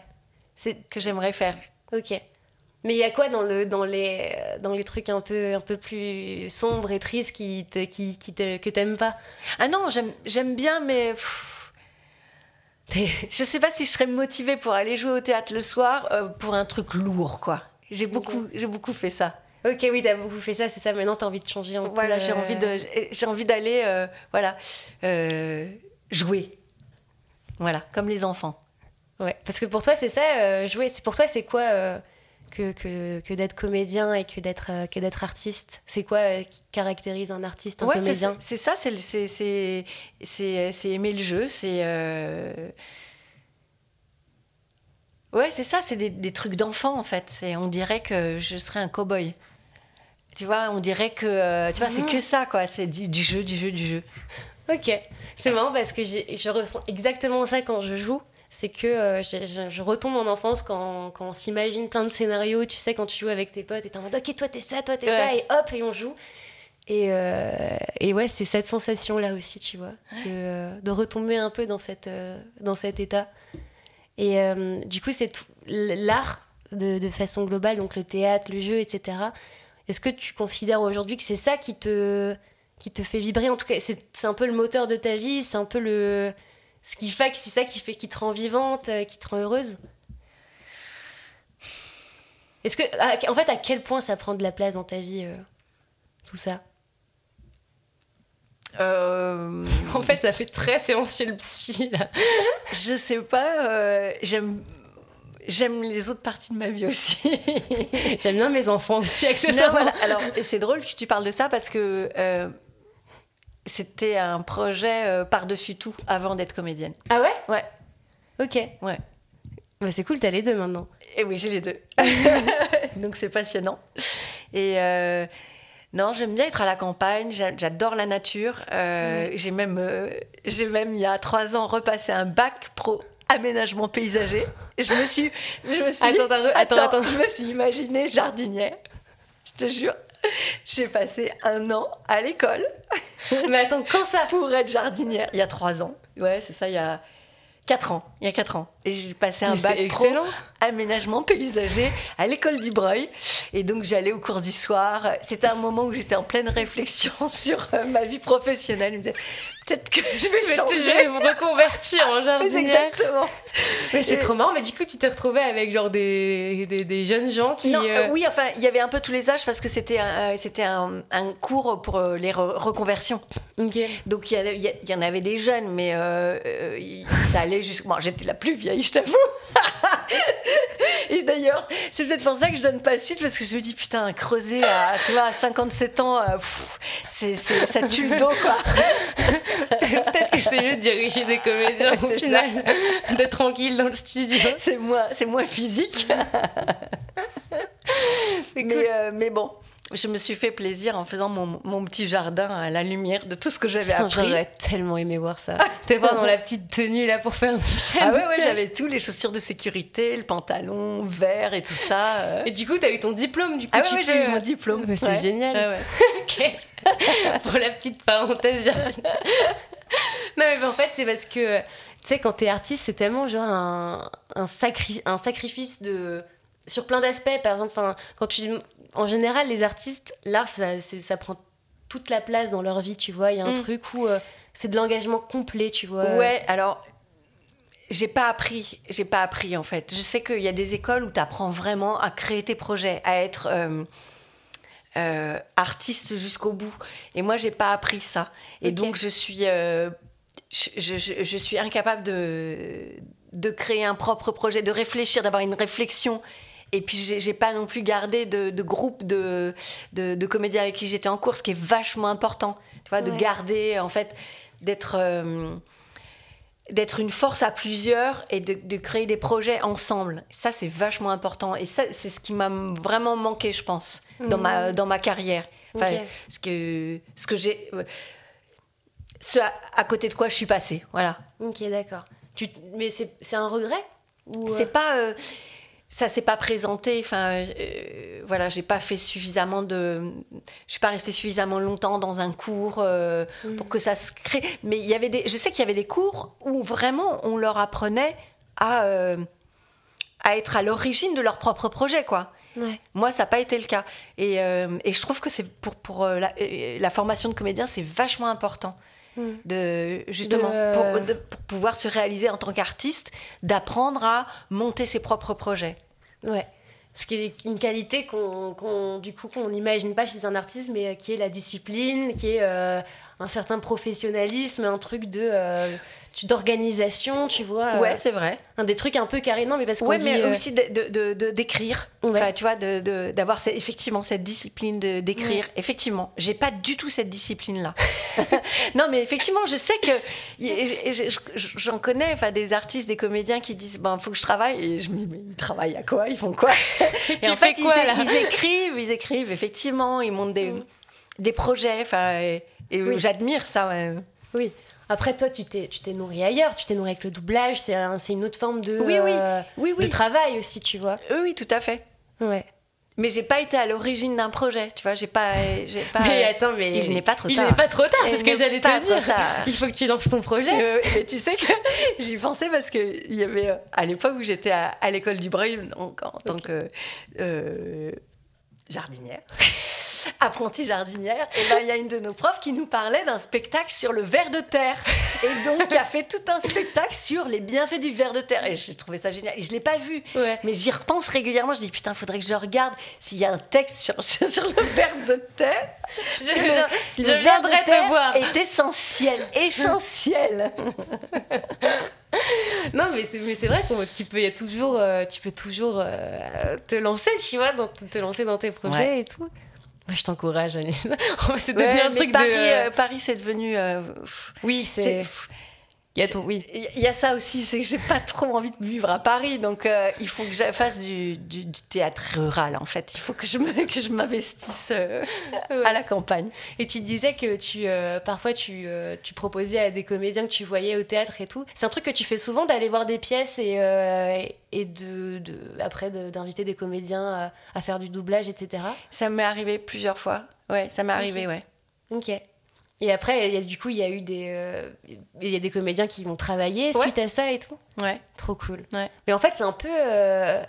C'est que j'aimerais faire. Ok. Mais il y a quoi dans, le, dans, les, dans les trucs un peu, un peu plus sombres et tristes qui te, qui, qui te, que t'aimes pas? Ah non, j'aime bien, mais. je sais pas si je serais motivée pour aller jouer au théâtre le soir euh, pour un truc lourd, quoi. J'ai beaucoup, j'ai beaucoup fait ça. Ok, oui, t'as beaucoup fait ça, c'est ça. Maintenant, t'as envie de changer un voilà, j'ai envie de, j'ai envie d'aller, euh, voilà, euh, jouer. Voilà, comme les enfants. Ouais, parce que pour toi, c'est ça, euh, jouer. Pour toi, c'est quoi euh, que, que, que d'être comédien et que d'être euh, que d'être artiste? C'est quoi qui caractérise un artiste, un comédien? C'est ça, c'est aimer le jeu, c'est. Ouais, c'est ça, c'est des, des, trucs d'enfant en fait. On dirait que je serais un cow-boy. Tu vois, on dirait que. tu vois, c'est ah. que ça, quoi. C'est du, du jeu, du jeu, du jeu. Ok. C'est marrant parce que je ressens exactement ça quand je joue. C'est que euh, je, retombe en enfance quand, quand on s'imagine plein de scénarios, tu sais, quand tu joues avec tes potes et t'es en mode ok, toi t'es ça, toi t'es ça, et hop, et on joue. Et, euh, et ouais, c'est cette sensation-là aussi, tu vois, euh, de retomber un peu dans, cette, dans cet état. Et du coup, c'est l'art de, de, façon globale, donc le théâtre, le jeu, etc. Est-ce que tu considères aujourd'hui que c'est ça qui te qui te fait vibrer. En tout cas, c'est un peu le moteur de ta vie, c'est un peu le. Ce qui fait que c'est ça qui fait qui te rend vivante, euh, qui te rend heureuse. Est-ce que. En fait, à quel point ça prend de la place dans ta vie, euh, tout ça? Euh, [laughs] En fait, ça fait très séance chez le psy, là. [laughs] Je sais pas, j'aime J'aime les autres parties de ma vie aussi. [laughs] J'aime bien mes enfants aussi, accessoirement. voilà. Alors, c'est drôle que tu parles de ça parce que c'était un projet euh, par-dessus tout avant d'être comédienne. Ah ouais? Ouais. Ok. Ouais. Bah, c'est cool, t'as les deux maintenant. Et oui, j'ai les deux. [laughs] Donc c'est passionnant. Et euh, non, j'aime bien être à la campagne, j'adore la nature. Euh, j'ai même, j'ai même, il y a trois ans, repassé un bac pro aménagement paysager. Je me suis, je me suis, attends, attends, attends, je me suis imaginée jardinière. Je te jure, [laughs] j'ai passé un an à l'école. [laughs] Mais attends, quand ça Pour être jardinière, il y a trois ans. Ouais, c'est ça, il y a 4 ans. Il y a 4 ans. Et j'ai passé un bac pro aménagement paysager à l'école du Breuil. Et donc j'allais au cours du soir. C'était un moment où j'étais en pleine réflexion [laughs] sur euh, ma vie professionnelle. Je me disais, peut-être que je vais changer. Je vais me reconvertir en [laughs] jardinière. Exactement. Mais c'est trop marrant. Mais du coup, tu t'es retrouvée avec genre des, des, des jeunes gens qui. Non, euh, oui, enfin, il y avait un peu tous les âges parce que c'était un, euh, c'était un, un, cours pour les reconversions. Ok. Donc il y, y, en avait des jeunes, mais ça allait jusqu'à. Bon, j'étais la plus vieille, je t'avoue. [laughs] Et d'ailleurs, c'est peut-être pour ça que je donne pas suite parce que je me dis putain, creuser à, tu vois, à 57 ans, euh, c'est, ça tue le dos quoi. [laughs] peut-être que c'est mieux de diriger des comédiens [laughs] au final, d'être tranquille dans le studio. C'est moins, c'est moins physique. [laughs] mais, euh, mais bon, je me suis fait plaisir en faisant mon, mon, petit jardin à la lumière de tout ce que j'avais appris. J'aurais tellement aimé voir ça. Te voir dans la petite tenue là pour faire du chien. Ah ouais, ouais j'avais tous les chaussures de sécurité, le pantalon vert et tout ça. Euh. Et du coup, tu as eu ton diplôme du coup. Ah ouais, j'ai eu mon diplôme. C'est génial. [laughs] ok. pour la petite parenthèse. non mais en fait, c'est parce que tu sais, quand t'es artiste, c'est tellement genre un, un, sacri un sacrifice de sur plein d'aspects. Par exemple, quand tu en général, les artistes, l'art, ça, ça, prend toute la place dans leur vie, tu vois. Il y a un mm. truc où euh, c'est de l'engagement complet, tu vois. Ouais, alors j'ai pas appris, j'ai pas appris en fait. Je sais qu'il y a des écoles où tu apprends vraiment à créer tes projets, à être euh, euh, artiste jusqu'au bout. Et moi, j'ai pas appris ça. Et donc, je suis, je, je, je, suis incapable de, de créer un propre projet, de réfléchir, d'avoir une réflexion et puis, j'ai pas non plus gardé de, de groupe de, de, comédiens avec qui j'étais en cours, ce qui est vachement important. Tu vois, de garder, en fait, d'être. Euh, d'être une force à plusieurs et de, de, créer des projets ensemble. Ça, c'est vachement important. Et ça, c'est ce qui m'a vraiment manqué, je pense, dans, ma, mmh. dans ma carrière. Enfin, ce que, ce que j'ai... Ce à, côté de quoi je suis passée, voilà. Ok, d'accord. Tu, mais c'est un regret C'est euh pas... Euh, ça s'est pas présenté. Enfin, euh, voilà, j'ai pas fait suffisamment de. Je suis pas restée suffisamment longtemps dans un cours euh, pour que ça se crée. Mais il y avait des. Je sais qu'il y avait des cours où vraiment on leur apprenait à euh, à être à l'origine de leur propre projet, quoi. Moi, ça n'a pas été le cas. Et, et je trouve que c'est pour, pour la, la, formation de comédien, c'est vachement important. Mm. de justement Pour, pour, pouvoir se réaliser en tant qu'artiste, d'apprendre à monter ses propres projets. Ouais. Ce qui est une qualité qu'on, du coup, qu'on n'imagine pas chez un artiste, mais qui est la discipline, qui est euh, un certain professionnalisme, un truc de euh, d'organisation, tu vois. Euh, ouais, c'est vrai. Un des trucs un peu carrés, non, mais parce qu'on ouais, mais aussi de, d'écrire. Enfin, tu vois, de, d'avoir effectivement cette discipline de d'écrire. Effectivement, j'ai pas du tout cette discipline-là. [laughs] non, mais effectivement, je sais que j'en connais, enfin, des artistes, des comédiens qui disent, ben, faut que je travaille. Et je me dis, mais ils travaillent à quoi? Ils font quoi? [laughs] Et en fait, quoi, ils, ils, écrivent, ils écrivent. Effectivement, ils montent des, mm. des projets. Enfin, et, j'admire ça. Oui. Après, toi, tu t'es, tu t'es nourri ailleurs, tu t'es nourri avec le doublage, c'est, c'est une autre forme de, oui, oui. Euh, oui, de travail aussi, tu vois. Oui, tout à fait. Ouais. Mais j'ai pas été à l'origine d'un projet, tu vois, j'ai pas, j'ai pas. Mais attends, mais il n'est pas trop tard. Il n'est pas trop tard, c'est ce que j'allais te dire. Il faut que tu lances ton projet. Euh, tu sais que [laughs] j'y pensais parce que il y avait euh, à l'époque où j'étais à, l'école du Breuil en, tant que jardinière apprentie jardinière, et ben il y a une de nos profs qui nous parlait d'un spectacle sur le ver de terre. Et donc, qui a fait tout un spectacle sur les bienfaits du ver de terre. Et j'ai trouvé ça génial. Et je l'ai pas vu, mais j'y repense régulièrement. Je dis putain, il faudrait que je regarde s'il y a un texte sur, [laughs] sur, le ver de terre. Je, le, le ver de terre voir. est essentiel, essentiel. [laughs] non, mais c'est, mais c'est vrai que tu peux, y a toujours, euh, tu peux toujours euh, te lancer, tu vois, dans, te lancer dans tes projets et tout. Moi, je t'encourage, c'est [laughs] devenu un truc Paris, de... Euh, Paris, c'est devenu... Euh, oui, c'est... Il y a oui. Il y a ça aussi, c'est que j'ai pas trop envie de vivre à Paris, donc euh, il faut que je fasse du, du, théâtre rural en fait. Il faut que je [laughs] que je m'investisse euh, à la campagne. Et tu disais que tu euh, parfois tu, tu, proposais à des comédiens que tu voyais au théâtre et tout. C'est un truc que tu fais souvent d'aller voir des pièces et, et de, de après d'inviter des comédiens à, faire du doublage, etc. Ça m'est arrivé plusieurs fois. Ouais, ça m'est arrivé, ouais. Ok. Et après, y a, du coup, il y a eu des, euh, y a des comédiens qui vont travailler suite à ça et tout. Ouais. Trop cool. Ouais. Mais en fait, c'est un peu. Euh,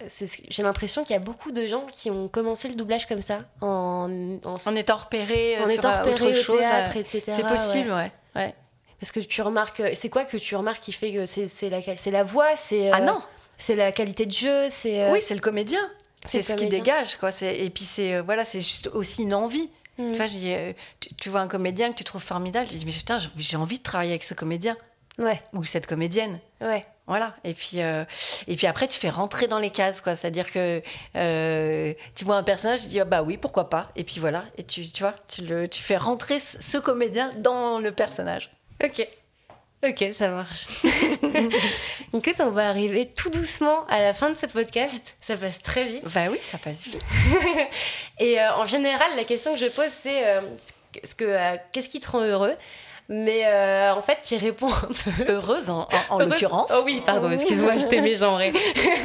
j'ai l'impression qu'il y a beaucoup de gens qui ont commencé le doublage comme ça, en, en, en étant repérés, en sur étant repérés autre au théâtre, etc. C'est possible, ouais. ouais. Parce que tu remarques, c'est quoi que tu remarques qui fait que c'est la, la voix, c'est. ah non. C'est la qualité de jeu, c'est. Oui, c'est le comédien. C'est ce qui dégage, quoi. Et puis c'est voilà, c'est juste aussi une envie. Mm. Tu vois, je dis, euh, tu, vois un comédien que tu trouves formidable, je dis, mais putain, j'ai envie de travailler avec ce comédien. Ouais. Ou cette comédienne. Ouais. Voilà. Et puis, euh, et puis après, tu fais rentrer dans les cases, quoi. C'est-à-dire que euh, tu vois un personnage, tu dis, ah bah oui, pourquoi pas. Et puis voilà. Et tu, tu vois, tu, le, tu fais rentrer ce comédien dans le personnage. Ok. Ok, ça marche. [laughs] Écoute, on va arriver tout doucement à la fin de ce podcast. Ça passe très vite. Bah oui, ça passe vite. [laughs] Et euh, en général, la question que je pose, c'est euh, ce que, euh, qu'est-ce qui te rend heureux? Mais euh, en fait, tu réponds un peu. [laughs] Heureuse en, en, l'occurrence. Oh oui, pardon, excuse-moi, je t'ai mégenré.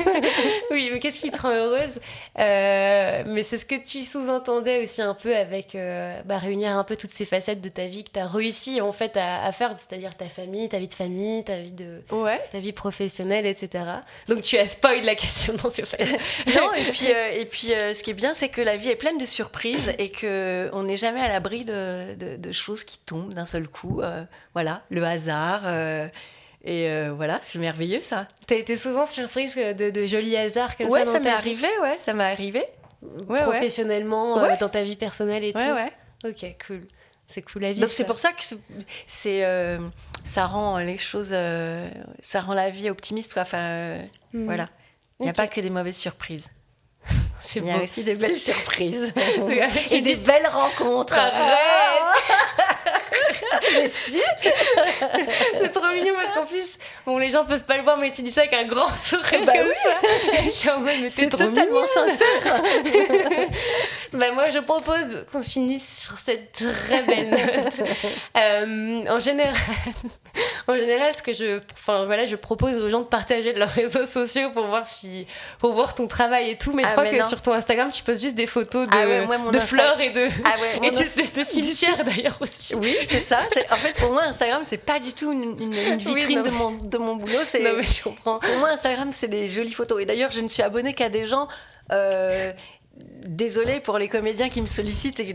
[laughs] oui, mais qu'est-ce qui te rend heureuse? Euh, Mais c'est ce que tu sous-entendais aussi un peu avec euh, bah, réunir un peu toutes ces facettes de ta vie que tu as réussi en fait à, faire, c'est-à-dire ta famille, ta vie de famille, ta vie, de, ouais. ta vie professionnelle, etc. Donc tu as spoil la question, non, c'est [laughs] non, et puis, et puis ce qui est bien, c'est que la vie est pleine de surprises et qu'on n'est jamais à l'abri de, de, de choses qui tombent d'un seul coup. Euh, voilà, le hasard. Euh, et euh, voilà, c'est merveilleux ça. T'as été souvent surprise de, de jolis hasards comme ouais, ça m'est arrivé, ouais, ça m'est arrivé. Professionnellement, dans ta vie personnelle et tout. Ouais, ouais. Ok, cool. C'est cool la vie. Donc c'est pour ça que c'est ça rend les choses, ça rend la vie optimiste quoi. Enfin, hmm. voilà. Il n'y a pas que des mauvaises surprises. [laughs] Il y a aussi des belles surprises. [laughs] et des belles rencontres. Arrête mais [laughs] si C'est trop mignon parce qu'en plus, bon, les gens peuvent pas le voir, mais tu dis ça avec un grand sourire bah comme oui. ça. C'est totalement sincère. Bah moi, je propose qu'on finisse sur cette très belle [laughs] note. Euh, en général, [laughs] en général, ce que je, enfin voilà, je propose aux gens de partager de leurs réseaux sociaux pour voir si, pour voir ton travail et tout. Mais je ah, crois que sur ton Instagram, tu poses juste des photos de, ah de fleurs et de, ah et [laughs] de, cimetières d'ailleurs aussi. Oui, c'est ça. En fait, pour moi, Instagram, c'est pas du tout une, vitrine de, mon, de mon boulot. Non, mais je comprends. Pour moi, Instagram, c'est des jolies photos. Et d'ailleurs, je ne suis abonnée qu'à des gens. Euh, désolée pour les comédiens qui me sollicitent et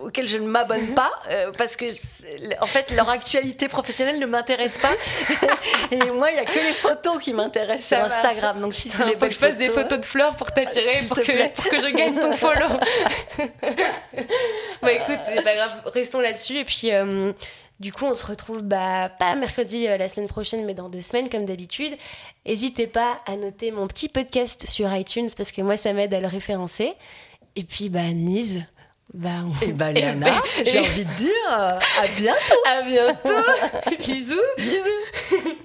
auxquels je ne m'abonne pas euh, parce que en fait leur actualité professionnelle ne m'intéresse pas. [laughs] Et moi il n'y a que les photos qui m'intéressent sur Instagram. Donc si c'est des faut que je fasse des photos de fleurs pour t'attirer pour, que, pour que je gagne ton follow. [laughs] Bah écoute c'est pas grave restons là-dessus. Et puis euh, du coup, on se retrouve bah, pas mercredi euh, la semaine prochaine, mais dans deux semaines, comme d'habitude. N'hésitez pas à noter mon petit podcast sur iTunes parce que moi, ça m'aide à le référencer. Et puis, bah, Nise. Bah, Et bah, [laughs] Léana, j'ai envie de dire à bientôt. À bientôt. [laughs] Bisous. Bisous.